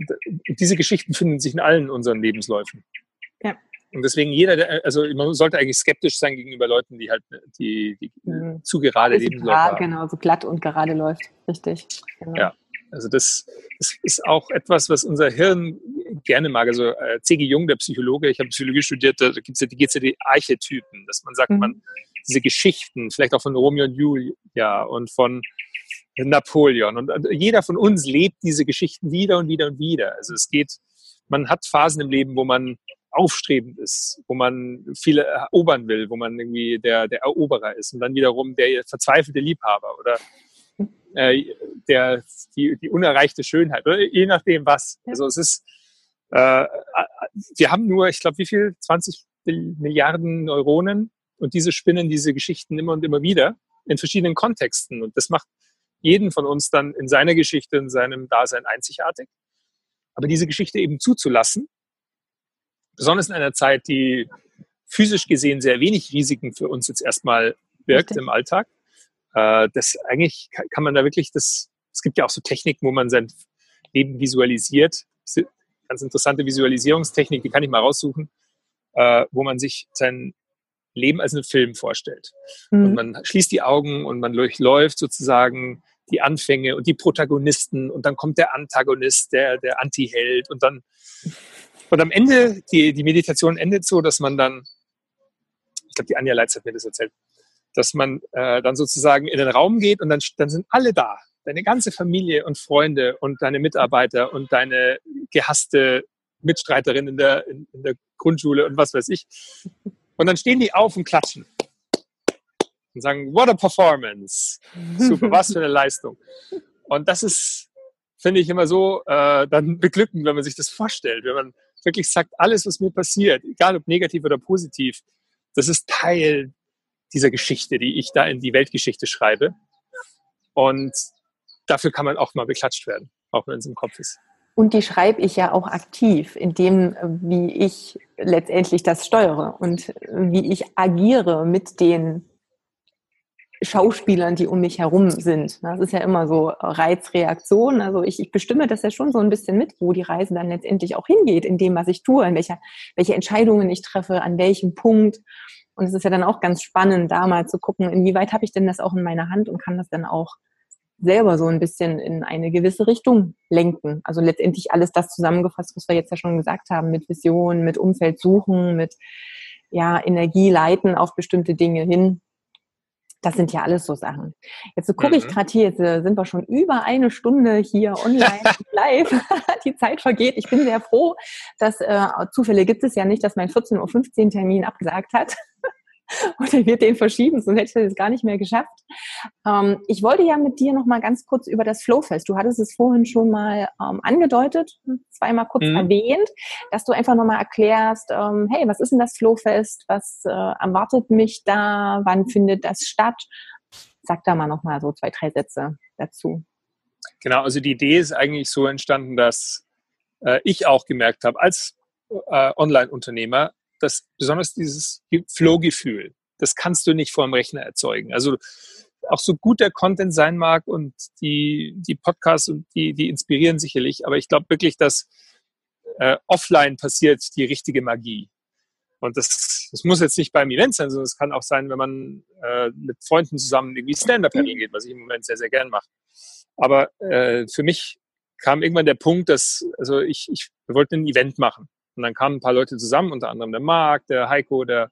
diese Geschichten finden sich in allen unseren Lebensläufen. Ja. Und deswegen jeder, also man sollte eigentlich skeptisch sein gegenüber Leuten, die halt die, die mhm. zu gerade Lebensläufe haben. Genau, so glatt und gerade läuft, richtig. Genau. Ja, also das, das ist auch etwas, was unser Hirn gerne mag. Also äh, C.G. Jung, der Psychologe, ich habe Psychologie studiert, da ja, geht es ja die Archetypen, dass man sagt, mhm. man diese Geschichten, vielleicht auch von Romeo und Julia und von Napoleon. Und jeder von uns lebt diese Geschichten wieder und wieder und wieder. Also es geht, man hat Phasen im Leben, wo man aufstrebend ist, wo man viele erobern will, wo man irgendwie der, der Eroberer ist und dann wiederum der verzweifelte Liebhaber oder äh, der, die, die unerreichte Schönheit, oder je nachdem was. Also es ist, äh, wir haben nur, ich glaube, wie viel? 20 Milliarden Neuronen und diese spinnen diese Geschichten immer und immer wieder in verschiedenen Kontexten. Und das macht jeden von uns dann in seiner Geschichte, in seinem Dasein einzigartig. Aber diese Geschichte eben zuzulassen, besonders in einer Zeit, die physisch gesehen sehr wenig Risiken für uns jetzt erstmal birgt Richtig. im Alltag, äh, das eigentlich kann man da wirklich das, es gibt ja auch so Techniken, wo man sein Leben visualisiert. Ganz interessante Visualisierungstechnik, die kann ich mal raussuchen, äh, wo man sich sein Leben als einen Film vorstellt. Mhm. Und man schließt die Augen und man durchläuft sozusagen die Anfänge und die Protagonisten und dann kommt der Antagonist, der, der Anti-Held und dann und am Ende, die, die Meditation endet so, dass man dann, ich glaube, die Anja Leitz hat mir das erzählt, dass man äh, dann sozusagen in den Raum geht und dann, dann sind alle da. Deine ganze Familie und Freunde und deine Mitarbeiter und deine gehasste Mitstreiterin in der, in, in der Grundschule und was weiß ich. Und dann stehen die auf und klatschen und sagen, what a performance. Super, was für eine Leistung. Und das ist, finde ich, immer so äh, dann beglückend, wenn man sich das vorstellt, wenn man wirklich sagt, alles, was mir passiert, egal ob negativ oder positiv, das ist Teil dieser Geschichte, die ich da in die Weltgeschichte schreibe. Und dafür kann man auch mal beklatscht werden, auch wenn es im Kopf ist. Und die schreibe ich ja auch aktiv, in dem, wie ich letztendlich das steuere und wie ich agiere mit den Schauspielern, die um mich herum sind. Das ist ja immer so Reizreaktion. Also ich, ich bestimme das ja schon so ein bisschen mit, wo die Reise dann letztendlich auch hingeht, in dem, was ich tue, in welcher, welche Entscheidungen ich treffe, an welchem Punkt. Und es ist ja dann auch ganz spannend, da mal zu gucken, inwieweit habe ich denn das auch in meiner Hand und kann das dann auch selber so ein bisschen in eine gewisse Richtung lenken. Also letztendlich alles das zusammengefasst, was wir jetzt ja schon gesagt haben, mit Vision, mit Umfeld suchen, mit ja, Energie leiten auf bestimmte Dinge hin. Das sind ja alles so Sachen. Jetzt so gucke mhm. ich gerade hier, jetzt äh, sind wir schon über eine Stunde hier online live. Die Zeit vergeht. Ich bin sehr froh, dass äh, Zufälle gibt es ja nicht, dass mein 14.15 Uhr Termin abgesagt hat. oder wird den verschieben, sonst hätte ich das gar nicht mehr geschafft. Ähm, ich wollte ja mit dir noch mal ganz kurz über das Flowfest. Du hattest es vorhin schon mal ähm, angedeutet, zweimal kurz mhm. erwähnt, dass du einfach noch mal erklärst, ähm, hey, was ist denn das Flowfest? Was äh, erwartet mich da? Wann findet das statt? Sag da mal noch mal so zwei, drei Sätze dazu. Genau, also die Idee ist eigentlich so entstanden, dass äh, ich auch gemerkt habe, als äh, Online-Unternehmer, dass besonders dieses Flow-Gefühl, das kannst du nicht vor dem Rechner erzeugen. Also auch so gut der Content sein mag und die, die Podcasts und die, die inspirieren sicherlich, aber ich glaube wirklich, dass äh, offline passiert die richtige Magie. Und das, das muss jetzt nicht beim Event sein, sondern es kann auch sein, wenn man äh, mit Freunden zusammen irgendwie Stand-Up-Paddle geht, was ich im Moment sehr, sehr gern mache. Aber äh, für mich kam irgendwann der Punkt, dass, also ich, ich wir wollten ein Event machen. Und dann kamen ein paar Leute zusammen, unter anderem der Marc, der Heiko, der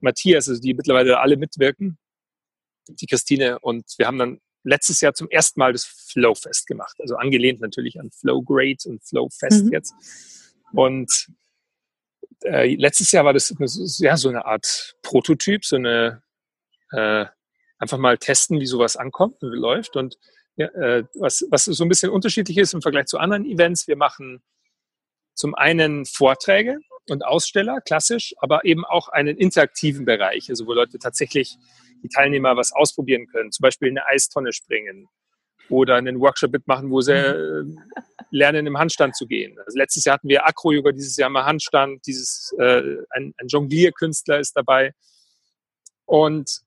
Matthias, also die mittlerweile alle mitwirken, die Christine. Und wir haben dann letztes Jahr zum ersten Mal das Flowfest gemacht. Also angelehnt natürlich an Flow Great und Flowfest mhm. jetzt. Und äh, letztes Jahr war das ja so eine Art Prototyp, so eine äh, einfach mal testen, wie sowas ankommt und wie läuft. Und ja, äh, was, was so ein bisschen unterschiedlich ist im Vergleich zu anderen Events, wir machen zum einen Vorträge und Aussteller, klassisch, aber eben auch einen interaktiven Bereich, also wo Leute tatsächlich die Teilnehmer was ausprobieren können, zum Beispiel in eine Eistonne springen oder einen Workshop mitmachen, wo sie mhm. äh, lernen, im Handstand zu gehen. Also letztes Jahr hatten wir Acro-Yoga, dieses Jahr mal Handstand, dieses, äh, ein, ein Jonglierkünstler ist dabei. Und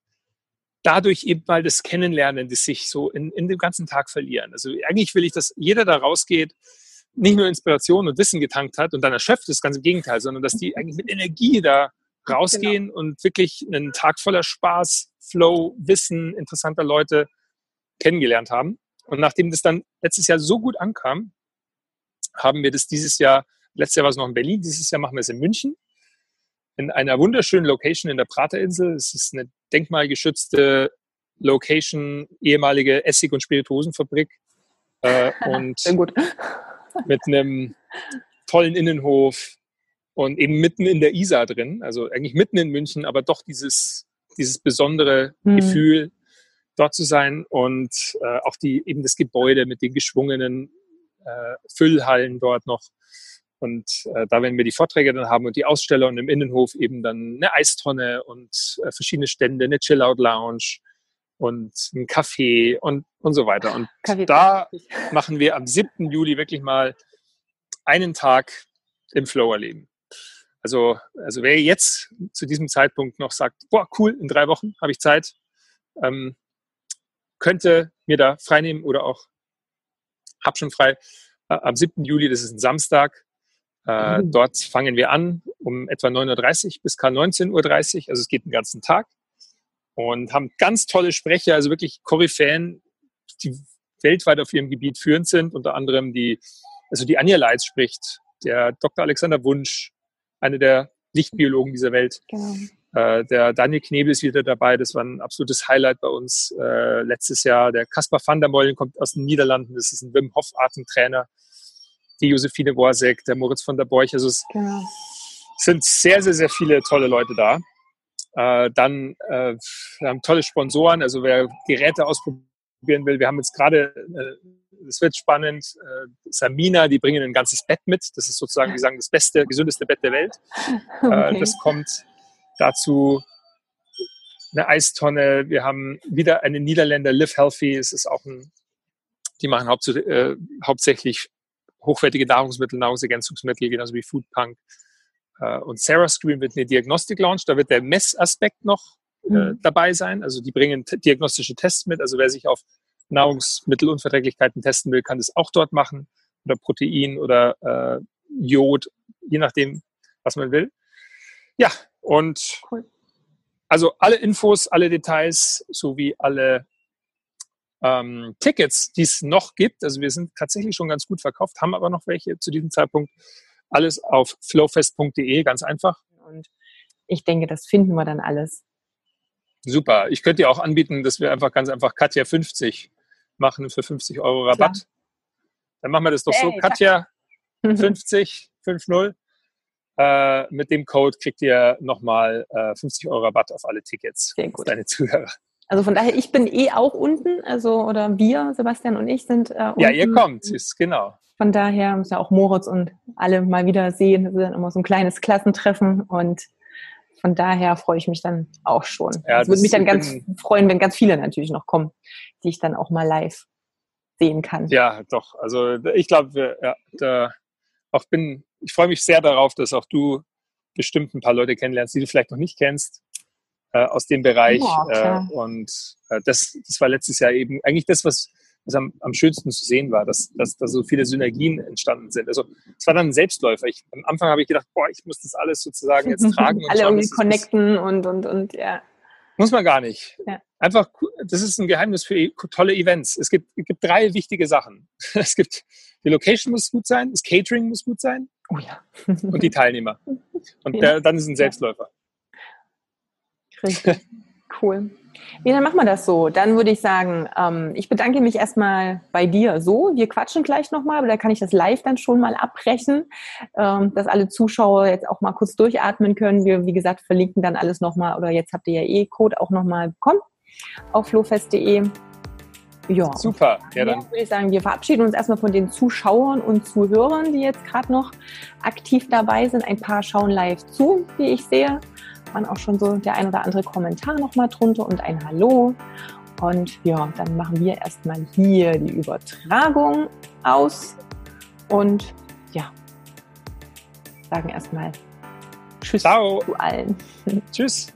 dadurch eben mal das Kennenlernen, das sich so in, in dem ganzen Tag verlieren. Also eigentlich will ich, dass jeder da rausgeht nicht nur Inspiration und Wissen getankt hat und dann erschöpft ist, ganz im Gegenteil, sondern dass die eigentlich mit Energie da rausgehen genau. und wirklich einen Tag voller Spaß, Flow, Wissen, interessanter Leute kennengelernt haben. Und nachdem das dann letztes Jahr so gut ankam, haben wir das dieses Jahr, letztes Jahr war es noch in Berlin, dieses Jahr machen wir es in München, in einer wunderschönen Location in der Praterinsel. Es ist eine denkmalgeschützte Location, ehemalige Essig- und Spirituosenfabrik. Äh, und Sehr gut mit einem tollen Innenhof und eben mitten in der Isar drin, also eigentlich mitten in München, aber doch dieses, dieses besondere mhm. Gefühl dort zu sein und äh, auch die eben das Gebäude mit den geschwungenen äh, Füllhallen dort noch. Und äh, da werden wir die Vorträge dann haben und die Aussteller und im Innenhof eben dann eine Eistonne und äh, verschiedene Stände, eine Chill-Out-Lounge und ein Café und, und so weiter. Und Kaffee da machen wir am 7. Juli wirklich mal einen Tag im Flow erleben. Also, also wer jetzt zu diesem Zeitpunkt noch sagt, boah, cool, in drei Wochen habe ich Zeit, ähm, könnte mir da freinehmen oder auch hab schon frei. Äh, am 7. Juli, das ist ein Samstag. Äh, mhm. Dort fangen wir an um etwa 9.30 Uhr bis 19.30 Uhr. Also es geht den ganzen Tag. Und haben ganz tolle Sprecher, also wirklich Koryphäen, die weltweit auf ihrem Gebiet führend sind. Unter anderem die, also die Anja Leitz spricht, der Dr. Alexander Wunsch, einer der Lichtbiologen dieser Welt. Genau. Äh, der Daniel Knebel ist wieder dabei. Das war ein absolutes Highlight bei uns äh, letztes Jahr. Der Kaspar van der Meulen kommt aus den Niederlanden. Das ist ein Wim Hof Atemtrainer. Die Josephine Worsek, der Moritz von der Borch. Also es genau. sind sehr, sehr, sehr viele tolle Leute da. Äh, dann äh, wir haben tolle Sponsoren. Also wer Geräte ausprobieren will, wir haben jetzt gerade äh, es wird spannend. Äh, Samina, die bringen ein ganzes Bett mit. Das ist sozusagen, die sagen, das beste, gesündeste Bett der Welt. Okay. Äh, das kommt Dazu eine Eistonne. Wir haben wieder einen Niederländer, Live Healthy. Es ist auch ein, die machen hauptsächlich, äh, hauptsächlich hochwertige Nahrungsmittel, Nahrungsergänzungsmittel, genauso wie Foodpunk. Äh, und Sarah Screen wird eine Diagnostik launch. Da wird der Messaspekt noch äh, mhm. dabei sein. Also die bringen diagnostische Tests mit. Also wer sich auf Nahrungsmittelunverträglichkeiten testen will, kann das auch dort machen. Oder Protein oder äh, Jod, je nachdem, was man will. Ja, und cool. also alle Infos, alle Details sowie alle ähm, Tickets, die es noch gibt. Also wir sind tatsächlich schon ganz gut verkauft, haben aber noch welche zu diesem Zeitpunkt. Alles auf flowfest.de, ganz einfach. Und ich denke, das finden wir dann alles. Super. Ich könnte dir auch anbieten, dass wir einfach ganz einfach Katja 50 machen für 50 Euro Rabatt. Klar. Dann machen wir das doch hey, so. Katja 50, 50. Äh, mit dem Code kriegt ihr nochmal äh, 50 Euro Rabatt auf alle Tickets. Sehr gut. Deine Zuhörer. Also von daher, ich bin eh auch unten, also oder wir, Sebastian und ich sind äh, unten. Ja, ihr kommt, ist genau. Von daher muss ja auch Moritz und alle mal wieder sehen. Das ist dann immer so ein kleines Klassentreffen und von daher freue ich mich dann auch schon. Ja, es würde mich dann ganz freuen, wenn ganz viele natürlich noch kommen, die ich dann auch mal live sehen kann. Ja, doch. Also ich glaube, ja, da auch bin ich freue mich sehr darauf, dass auch du bestimmt ein paar Leute kennenlernst, die du vielleicht noch nicht kennst äh, aus dem Bereich. Ja, äh, und äh, das, das war letztes Jahr eben eigentlich das, was, was am, am schönsten zu sehen war, dass, dass da so viele Synergien entstanden sind. Also es war dann ein Selbstläufer. Ich, am Anfang habe ich gedacht, boah, ich muss das alles sozusagen jetzt tragen. Alle schauen, irgendwie connecten und, und, und ja. Muss man gar nicht. Ja. Einfach, das ist ein Geheimnis für e, tolle Events. Es gibt, es gibt drei wichtige Sachen. Es gibt, die Location muss gut sein, das Catering muss gut sein Oh ja. und die Teilnehmer. Und ja. der, dann ist ein Selbstläufer. Richtig. Cool. Ja, dann machen wir das so. Dann würde ich sagen, ähm, ich bedanke mich erstmal bei dir so. Wir quatschen gleich nochmal, aber da kann ich das live dann schon mal abbrechen, ähm, dass alle Zuschauer jetzt auch mal kurz durchatmen können. Wir, wie gesagt, verlinken dann alles nochmal oder jetzt habt ihr ja eh Code auch nochmal bekommen auf flowfest.de. Ja. Super. Ja, dann würde ich sagen, wir verabschieden uns erstmal von den Zuschauern und Zuhörern, die jetzt gerade noch aktiv dabei sind. Ein paar schauen live zu, wie ich sehe. Waren auch schon so der ein oder andere Kommentar nochmal drunter und ein Hallo. Und ja, dann machen wir erstmal hier die Übertragung aus und ja, sagen erstmal Tschüss Ciao. zu allen. Tschüss.